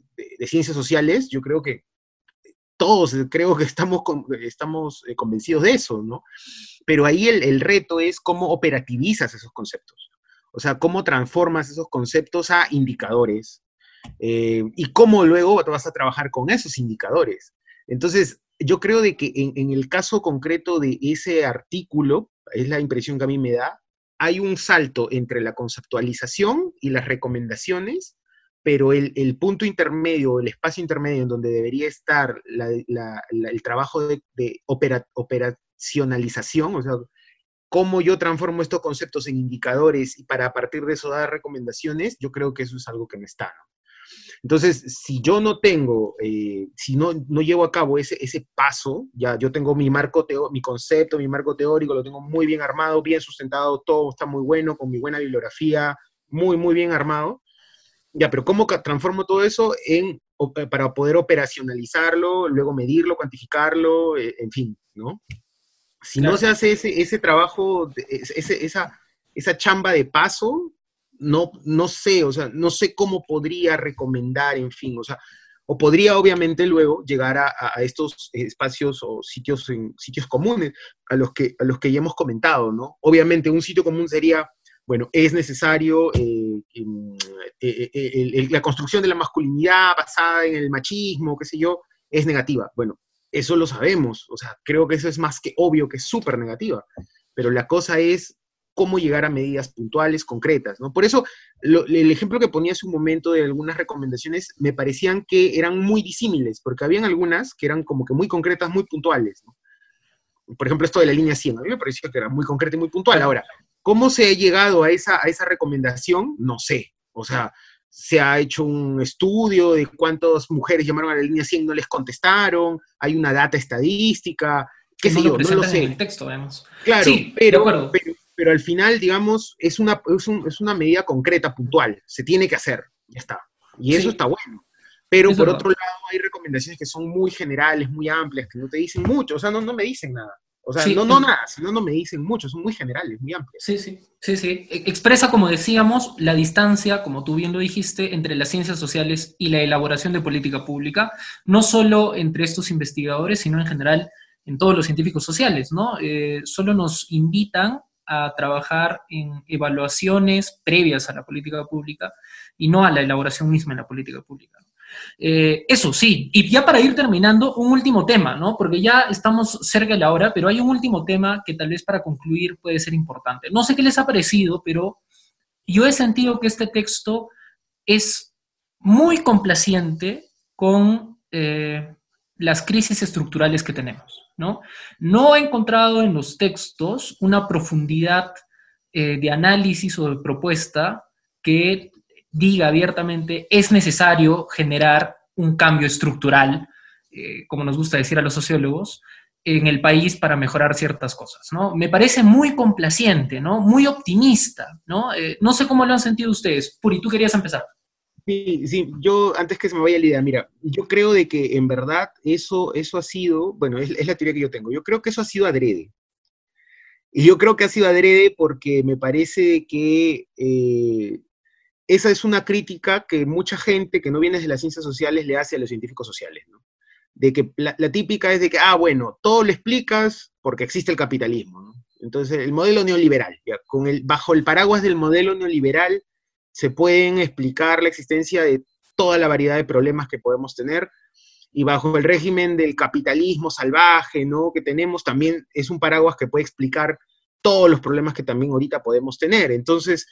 ciencias sociales, yo creo que todos creo que estamos, estamos eh, convencidos de eso, ¿no? Pero ahí el, reto es cómo operativizas esos conceptos, o sea, cómo transformas esos conceptos a indicadores eh, y cómo luego vas a trabajar con esos indicadores. Entonces, yo creo de que en, en, el caso concreto de ese artículo, es la impresión que a mí me da, hay un salto entre la conceptualización y las recomendaciones, pero el, punto intermedio, el espacio intermedio en donde debería estar el trabajo de, operacionalización, o sea, cómo yo transformo estos conceptos en indicadores y para a partir de eso dar recomendaciones, yo creo que eso es algo que no está. Entonces, si yo no tengo, eh, si no, no llevo a cabo ese, ese paso, ya yo tengo mi marco, teo, mi concepto, mi marco teórico, lo tengo muy bien armado, bien sustentado, todo está muy bueno, con mi buena bibliografía, muy, muy bien armado. Ya, pero ¿cómo transformo todo eso en, eh, para poder operacionalizarlo, luego medirlo, cuantificarlo, eh, en fin, ¿no? Si no se hace ese, ese trabajo, ese, esa, esa chamba de paso, no, no sé, o sea, no sé cómo podría recomendar, en fin, o sea, o podría obviamente luego llegar a, estos espacios o sitios, en, sitios comunes a los, que, a los que ya hemos comentado, ¿no? Obviamente un sitio común sería, bueno, es necesario eh, eh, eh, la construcción de la masculinidad basada en el machismo, qué sé yo, es negativa. Bueno, eso lo sabemos, o sea, creo que eso es más que obvio que es súper negativa, pero la cosa es cómo llegar a medidas puntuales, concretas, ¿no? Por eso, el ejemplo que ponía hace un momento de algunas recomendaciones me parecían que eran muy disímiles, porque habían algunas que eran como que muy concretas, muy puntuales. Por ejemplo, esto de la línea 100, a mí me parecía que era muy concreta y muy puntual. Ahora, ¿cómo se ha llegado a esa, a esa recomendación? No sé. O sea, se ha hecho un estudio de cuántas mujeres llamaron a la línea 100 y no les contestaron, hay una data estadística, qué sé yo, no lo sé. En el texto, vemos. Claro, pero, pero, al final, digamos, es una, es, una medida concreta, puntual, se tiene que hacer, ya está. Y eso está bueno. Pero por otro lado, hay recomendaciones que son muy generales, muy amplias, que no te dicen mucho, o sea, no, no me dicen nada. O sea, no, no nada, sino no me dicen mucho, son muy generales, muy amplios. Sí, sí, sí, sí. E, expresa, como decíamos, la distancia, como tú bien lo dijiste, entre las ciencias sociales y la elaboración de política pública, no solo entre estos investigadores, sino en general en todos los científicos sociales, ¿no? Eh, solo nos invitan a trabajar en evaluaciones previas a la política pública y no a la elaboración misma de la política pública. Eh, eso sí, y ya para ir terminando, un último tema, ¿no? Porque ya estamos cerca de la hora, pero hay un último tema que tal vez para concluir puede ser importante. No sé qué les ha parecido, pero yo he sentido que este texto es muy complaciente con eh, las crisis estructurales que tenemos, ¿no? No he encontrado en los textos una profundidad eh, de análisis o de propuesta que diga abiertamente es necesario generar un cambio estructural, eh, como nos gusta decir a los sociólogos, en el país para mejorar ciertas cosas, ¿no? Me parece muy complaciente, ¿no? Muy optimista, ¿no? Eh, no sé cómo lo han sentido ustedes. Puri, tú querías empezar. Sí, sí, yo antes que se me vaya la idea, mira, yo creo de que en verdad eso, eso ha sido, bueno, es, la teoría que yo tengo, yo creo que eso ha sido adrede. Y yo creo que ha sido adrede porque me parece que eh, esa es una crítica que mucha gente que no viene de las ciencias sociales le hace a los científicos sociales. De que la, típica es de que, ah, bueno, todo lo explicas porque existe el capitalismo. Entonces, el modelo neoliberal, con el, bajo el paraguas del modelo neoliberal se pueden explicar la existencia de toda la variedad de problemas que podemos tener, y bajo el régimen del capitalismo salvaje, ¿no? Que tenemos también es un paraguas que puede explicar todos los problemas que también ahorita podemos tener. Entonces,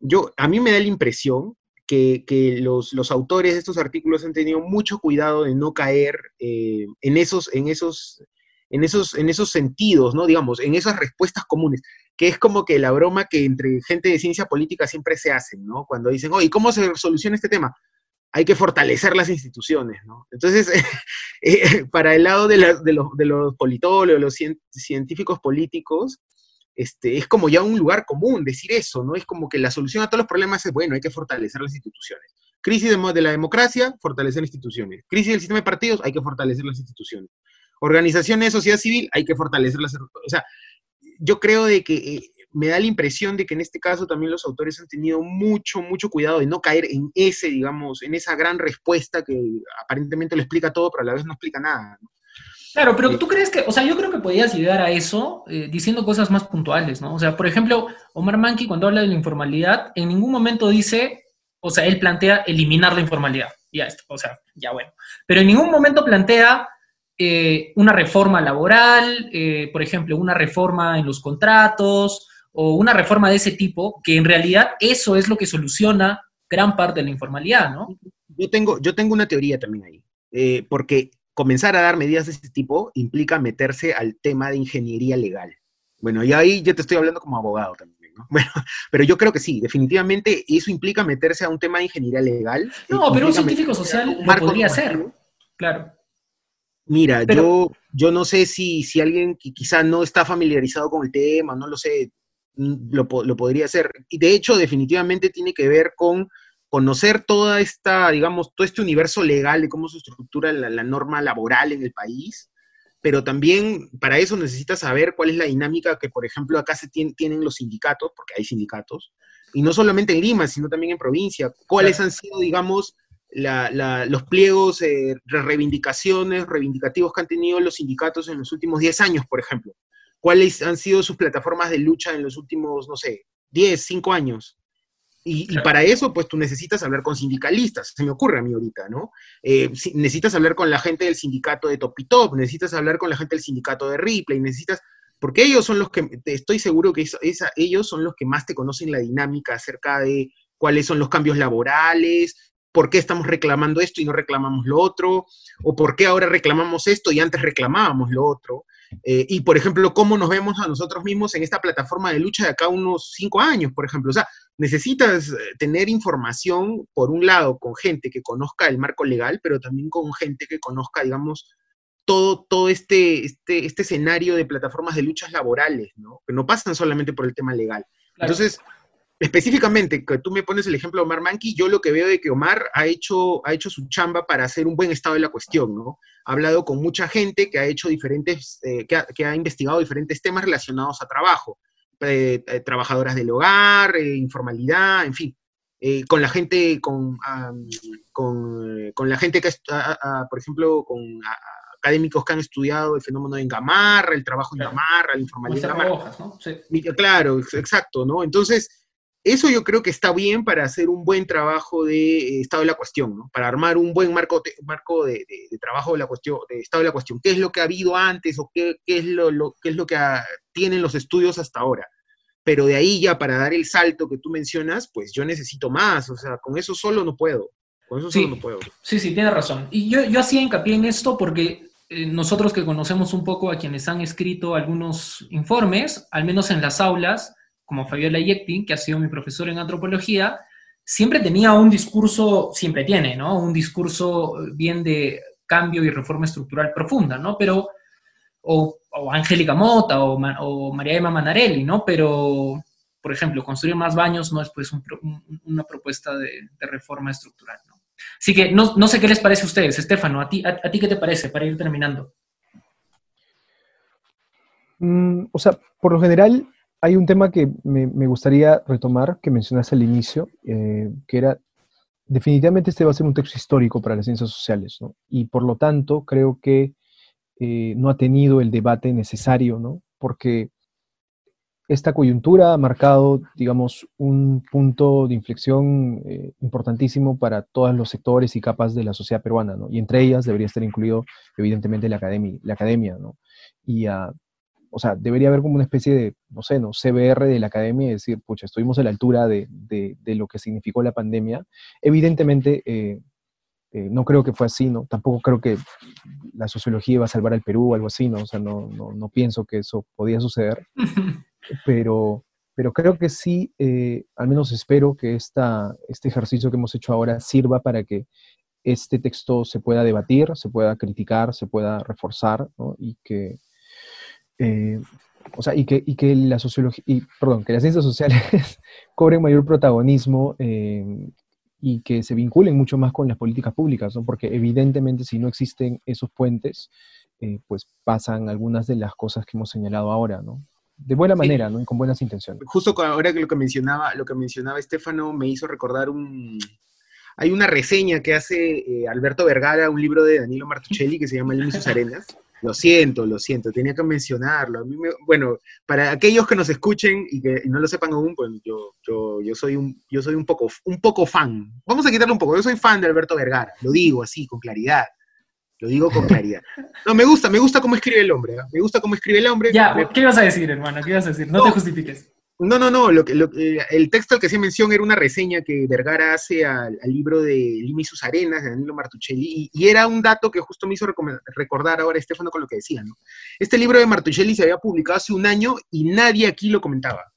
yo, a mí me da la impresión que, los, autores de estos artículos han tenido mucho cuidado de no caer eh, en, esos, en, esos, en, esos, en esos sentidos, ¿no? Digamos, en esas respuestas comunes, que es como que la broma que entre gente de ciencia política siempre se hacen, ¿no? Cuando dicen, oye, ¿cómo se soluciona este tema? Hay que fortalecer las instituciones, ¿no? Entonces, eh, para el lado de, de, los, de los politólogos, los científicos políticos, este, es como ya un lugar común decir eso, ¿no? Es como que la solución a todos los problemas es, bueno, hay que fortalecer las instituciones. Crisis de, la democracia, fortalecer instituciones. Crisis del sistema de partidos, hay que fortalecer las instituciones. Organizaciones sociedad civil, hay que fortalecer las... O sea, yo creo de que eh, me da la impresión de que en este caso también los autores han tenido mucho, mucho cuidado de no caer en ese, digamos, en esa gran respuesta que aparentemente lo explica todo, pero a la vez no explica nada. ¿no? Claro, pero tú crees que, o sea, yo creo que podías llegar a eso eh, diciendo cosas más puntuales, ¿no? O sea, por ejemplo, Omar Manki cuando habla de la informalidad, en ningún momento dice, o sea, él plantea eliminar la informalidad, ya está, o sea, ya bueno. Pero en ningún momento plantea eh, una reforma laboral, eh, por ejemplo, una reforma en los contratos o una reforma de ese tipo, que en realidad eso es lo que soluciona gran parte de la informalidad, ¿no? Yo tengo, yo tengo una teoría también ahí, porque comenzar a dar medidas de ese tipo implica meterse al tema de ingeniería legal. Bueno, y ahí yo te estoy hablando como abogado también, ¿no? Bueno, pero yo creo que sí, definitivamente eso implica meterse a un tema de ingeniería legal. No, pero un científico social lo podría hacer, claro. Mira, yo, yo no sé si, si alguien que quizá no está familiarizado con el tema, no lo sé, lo, lo podría hacer. Y de hecho, definitivamente tiene que ver con conocer toda esta, digamos, todo este universo legal de cómo se estructura la, norma laboral en el país, pero también para eso necesitas saber cuál es la dinámica que, por ejemplo, acá se tienen los sindicatos, porque hay sindicatos, y no solamente en Lima, sino también en provincia, cuáles han sido, digamos, los pliegos, de reivindicaciones, reivindicativos que han tenido los sindicatos en los últimos 10 años, por ejemplo. ¿Cuáles han sido sus plataformas de lucha en los últimos, no sé, 10, 5 años? Y, para eso, pues tú necesitas hablar con sindicalistas, se me ocurre a mí ahorita, ¿no? Eh, necesitas hablar con la gente del sindicato de Topitop, necesitas hablar con la gente del sindicato de Ripley, necesitas, porque ellos son los que, estoy seguro que ellos son los que más te conocen la dinámica acerca de cuáles son los cambios laborales, por qué estamos reclamando esto y no reclamamos lo otro, o por qué ahora reclamamos esto y antes reclamábamos lo otro. Eh, y, por ejemplo, cómo nos vemos a nosotros mismos en esta plataforma de lucha de acá unos cinco años, por ejemplo. O sea, necesitas eh, tener información, por un lado, con gente que conozca el marco legal, pero también con gente que conozca, digamos, todo, todo este, este, este escenario de plataformas de luchas laborales, ¿no? Que no pasan solamente por el tema legal. Entonces, específicamente, que tú me pones el ejemplo de Omar Manqui, yo lo que veo de que Omar ha hecho, ha hecho su chamba para hacer un buen estado de la cuestión, ¿no? Ha hablado con mucha gente que ha hecho diferentes, eh, que, ha, investigado diferentes temas relacionados a trabajo, eh, eh, trabajadoras del hogar, informalidad, en fin. con la gente, con, con, la gente que, por ejemplo, con académicos que han estudiado el fenómeno en Gamarra, el trabajo en Gamarra, la informalidad. ¿no? Claro, exacto, ¿no? Entonces, eso yo creo que está bien para hacer un buen trabajo de eh, estado de la cuestión, ¿no? Para armar un buen marco, marco de, trabajo de la cuestión, de estado de la cuestión. ¿Qué es lo que ha habido antes o qué, es, lo, qué es lo que tienen los estudios hasta ahora? Pero de ahí ya para dar el salto que tú mencionas, pues yo necesito más, o sea, con eso solo no puedo. Con eso solo no puedo. Sí, sí, tiene razón. Y yo, yo hacía hincapié en esto porque eh, nosotros que conocemos un poco a quienes han escrito algunos informes, al menos en las aulas, como Fabiola Yektin, que ha sido mi profesor en antropología, siempre tenía un discurso, siempre tiene, ¿no? Un discurso bien de cambio y reforma estructural profunda, ¿no? Pero, o, Angélica Mota o, o, María Emma Manarelli, ¿no? Pero, por ejemplo, construir más baños no es pues una propuesta de, reforma estructural, ¿no? Así que no, sé qué les parece a ustedes, Estefano, ¿a ti, a, ti qué te parece para ir terminando? Mm, o sea, por lo general, hay un tema que me, gustaría retomar, que mencionaste al inicio, eh, que era, definitivamente este va a ser un texto histórico para las ciencias sociales. Y por lo tanto, creo que eh, no ha tenido el debate necesario, ¿no? Porque esta coyuntura ha marcado, digamos, un punto de inflexión eh, importantísimo para todos los sectores y capas de la sociedad peruana, ¿no? Y entre ellas debería estar incluido, evidentemente, la academia, la academia ¿no? Y a o sea, debería haber como una especie de, no sé, ¿no? CBR de la academia y decir, pucha, estuvimos a la altura de, de, lo que significó la pandemia. Evidentemente, eh, eh, no creo que fue así, ¿no? Tampoco creo que la sociología iba a salvar al Perú o algo así, ¿no? O sea, no, no, no pienso que eso podía suceder, pero, pero creo que sí, eh, al menos espero que esta, este ejercicio que hemos hecho ahora sirva para que este texto se pueda debatir, se pueda criticar, se pueda reforzar, ¿no? Y que eh, o sea, y que, y que la sociología, y, perdón, que las ciencias sociales cobren mayor protagonismo eh, y que se vinculen mucho más con las políticas públicas, ¿no? Porque evidentemente si no existen esos puentes, eh, pues pasan algunas de las cosas que hemos señalado ahora, ¿no? De buena manera, ¿no? Y con buenas intenciones. Justo ahora que lo que mencionaba, lo que mencionaba Estefano me hizo recordar un, hay una reseña que hace Alberto Vergara, un libro de Danilo Martuchelli que se llama El sus arenas, lo siento, lo siento, tenía que mencionarlo. A mí bueno, para aquellos que nos escuchen y que no lo sepan aún, pues yo, yo, yo, soy, un, yo soy un, poco, un poco fan. Vamos a quitarle un poco. Yo soy fan de Alberto Vergara, lo digo así, con claridad. Lo digo con claridad. No, me gusta, me gusta cómo escribe el hombre. ¿eh? Me gusta cómo escribe el hombre. Ya, ¿qué ibas a decir, hermano? ¿Qué ibas a decir? No, te justifiques. No, no, no. Lo que, el texto al que se menciona era una reseña que Vergara hace al, libro de Lima y sus arenas, de Danilo Martuchelli, y, era un dato que justo me hizo recordar ahora Estefano con lo que decía. ¿no? Este libro de Martuchelli se había publicado hace un año y nadie aquí lo comentaba.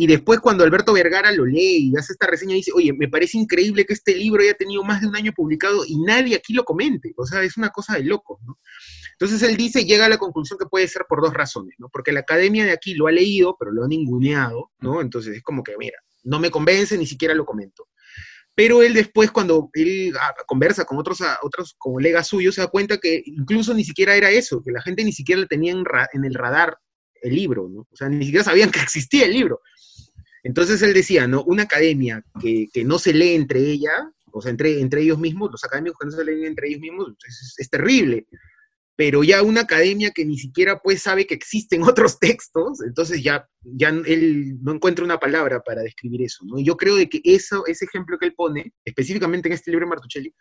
Y después cuando Alberto Vergara lo lee y hace esta reseña, dice, oye, me parece increíble que este libro haya tenido más de un año publicado y nadie aquí lo comente. O sea, es una cosa de locos, ¿no? Entonces él dice, llega a la conclusión que puede ser por dos razones, ¿no? Porque la academia de aquí lo ha leído, pero lo ha ninguneado, ¿no? Entonces es como que, mira, no me convence, ni siquiera lo comento. Pero él después, cuando él ah, conversa con otros, ah, otros colegas suyos, se da cuenta que incluso ni siquiera era eso, que la gente ni siquiera tenía en, el radar el libro, ¿no? O sea, ni siquiera sabían que existía el libro. Entonces él decía, ¿no? Una academia que, no se lee entre ella, o sea, entre, entre ellos mismos, los académicos que no se leen entre ellos mismos, es terrible pero ya una academia que ni siquiera pues sabe que existen otros textos, entonces ya, ya él no encuentra una palabra para describir eso, ¿no? Y yo creo de que eso, ese ejemplo que él pone, específicamente en este libro de Martuchelli,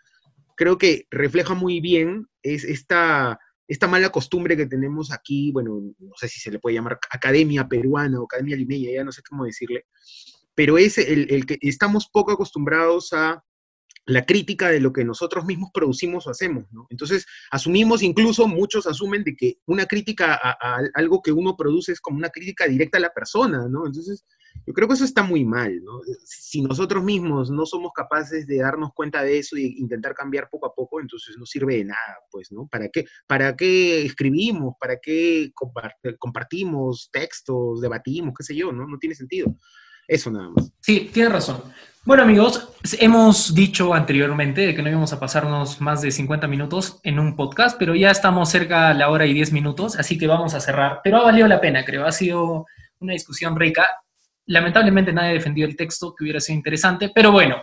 creo que refleja muy bien es esta, esta mala costumbre que tenemos aquí, bueno, no sé si se le puede llamar academia peruana o academia limeña, ya no sé cómo decirle, pero es el, el que estamos poco acostumbrados a la crítica de lo que nosotros mismos producimos o hacemos, ¿no? Entonces, asumimos, incluso muchos asumen de que una crítica a, algo que uno produce es como una crítica directa a la persona, ¿no? Entonces, yo creo que eso está muy mal, ¿no? Si nosotros mismos no somos capaces de darnos cuenta de eso e intentar cambiar poco a poco, entonces no sirve de nada, pues, ¿no? ¿Para qué, para qué escribimos? ¿Para qué compartimos textos, debatimos, qué sé yo, ¿no? No tiene sentido. Eso nada más. Sí, tienes razón. Bueno amigos, hemos dicho anteriormente que no íbamos a pasarnos más de 50 minutos en un podcast, pero ya estamos cerca a la hora y 10 minutos, así que vamos a cerrar. Pero ha valido la pena, creo. Ha sido una discusión rica. Lamentablemente nadie ha defendido el texto, que hubiera sido interesante, pero bueno,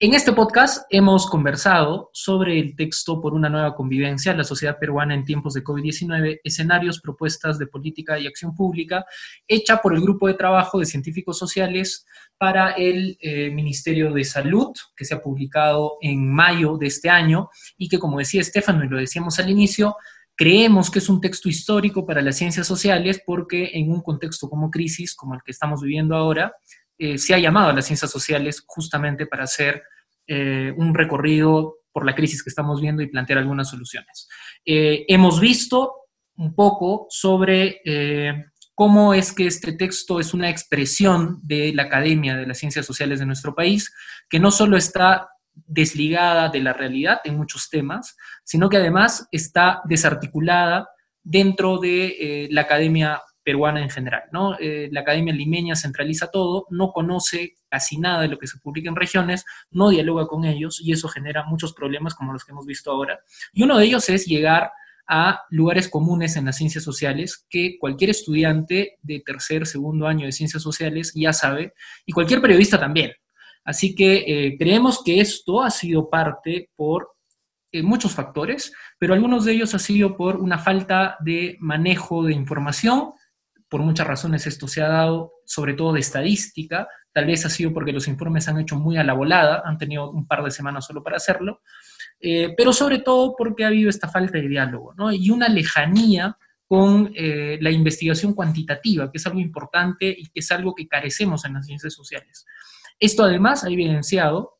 en este podcast hemos conversado sobre el texto por una nueva convivencia, la sociedad peruana en tiempos de COVID-19, escenarios, propuestas de política y acción pública, hecha por el grupo de trabajo de científicos sociales para el eh, Ministerio de Salud, que se ha publicado en mayo de este año y que, como decía Estefano y lo decíamos al inicio, creemos que es un texto histórico para las ciencias sociales porque en un contexto como crisis, como el que estamos viviendo ahora, eh, se ha llamado a las ciencias sociales justamente para hacer eh, un recorrido por la crisis que estamos viendo y plantear algunas soluciones. Eh, hemos visto un poco sobre cómo es que este texto es una expresión de la academia de las ciencias sociales de nuestro país, que no solo está desligada de la realidad en muchos temas, sino que además está desarticulada dentro de la academia peruana en general. ¿no? Eh, la Academia Limeña centraliza todo, no conoce casi nada de lo que se publica en regiones, no dialoga con ellos y eso genera muchos problemas como los que hemos visto ahora. Y uno de ellos es llegar a lugares comunes en las ciencias sociales que cualquier estudiante de tercer, segundo año de ciencias sociales ya sabe y cualquier periodista también. Así que eh, creemos que esto ha sido parte por eh, muchos factores, pero algunos de ellos ha sido por una falta de manejo de información por muchas razones esto se ha dado, sobre todo de estadística, tal vez ha sido porque los informes se han hecho muy a la volada, han tenido un par de semanas solo para hacerlo, eh, pero sobre todo porque ha habido esta falta de diálogo ¿no? y una lejanía con la investigación cuantitativa, que es algo importante y que es algo que carecemos en las ciencias sociales. Esto además ha evidenciado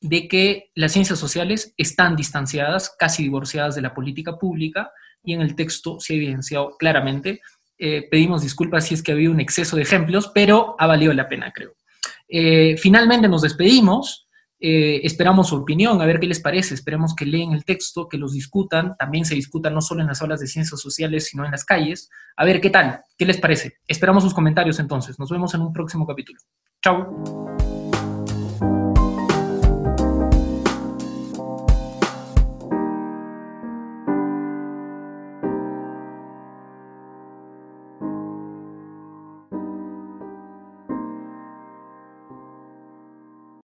de que las ciencias sociales están distanciadas, casi divorciadas de la política pública, y en el texto se ha evidenciado claramente eh, pedimos disculpas si es que ha habido un exceso de ejemplos, pero ha valido la pena, creo. Eh, finalmente nos despedimos. Eh, esperamos su opinión, a ver qué les parece. Esperemos que leen el texto, que los discutan. También se discutan no solo en las aulas de ciencias sociales, sino en las calles. A ver qué tal, qué les parece. Esperamos sus comentarios entonces. Nos vemos en un próximo capítulo. Tchau!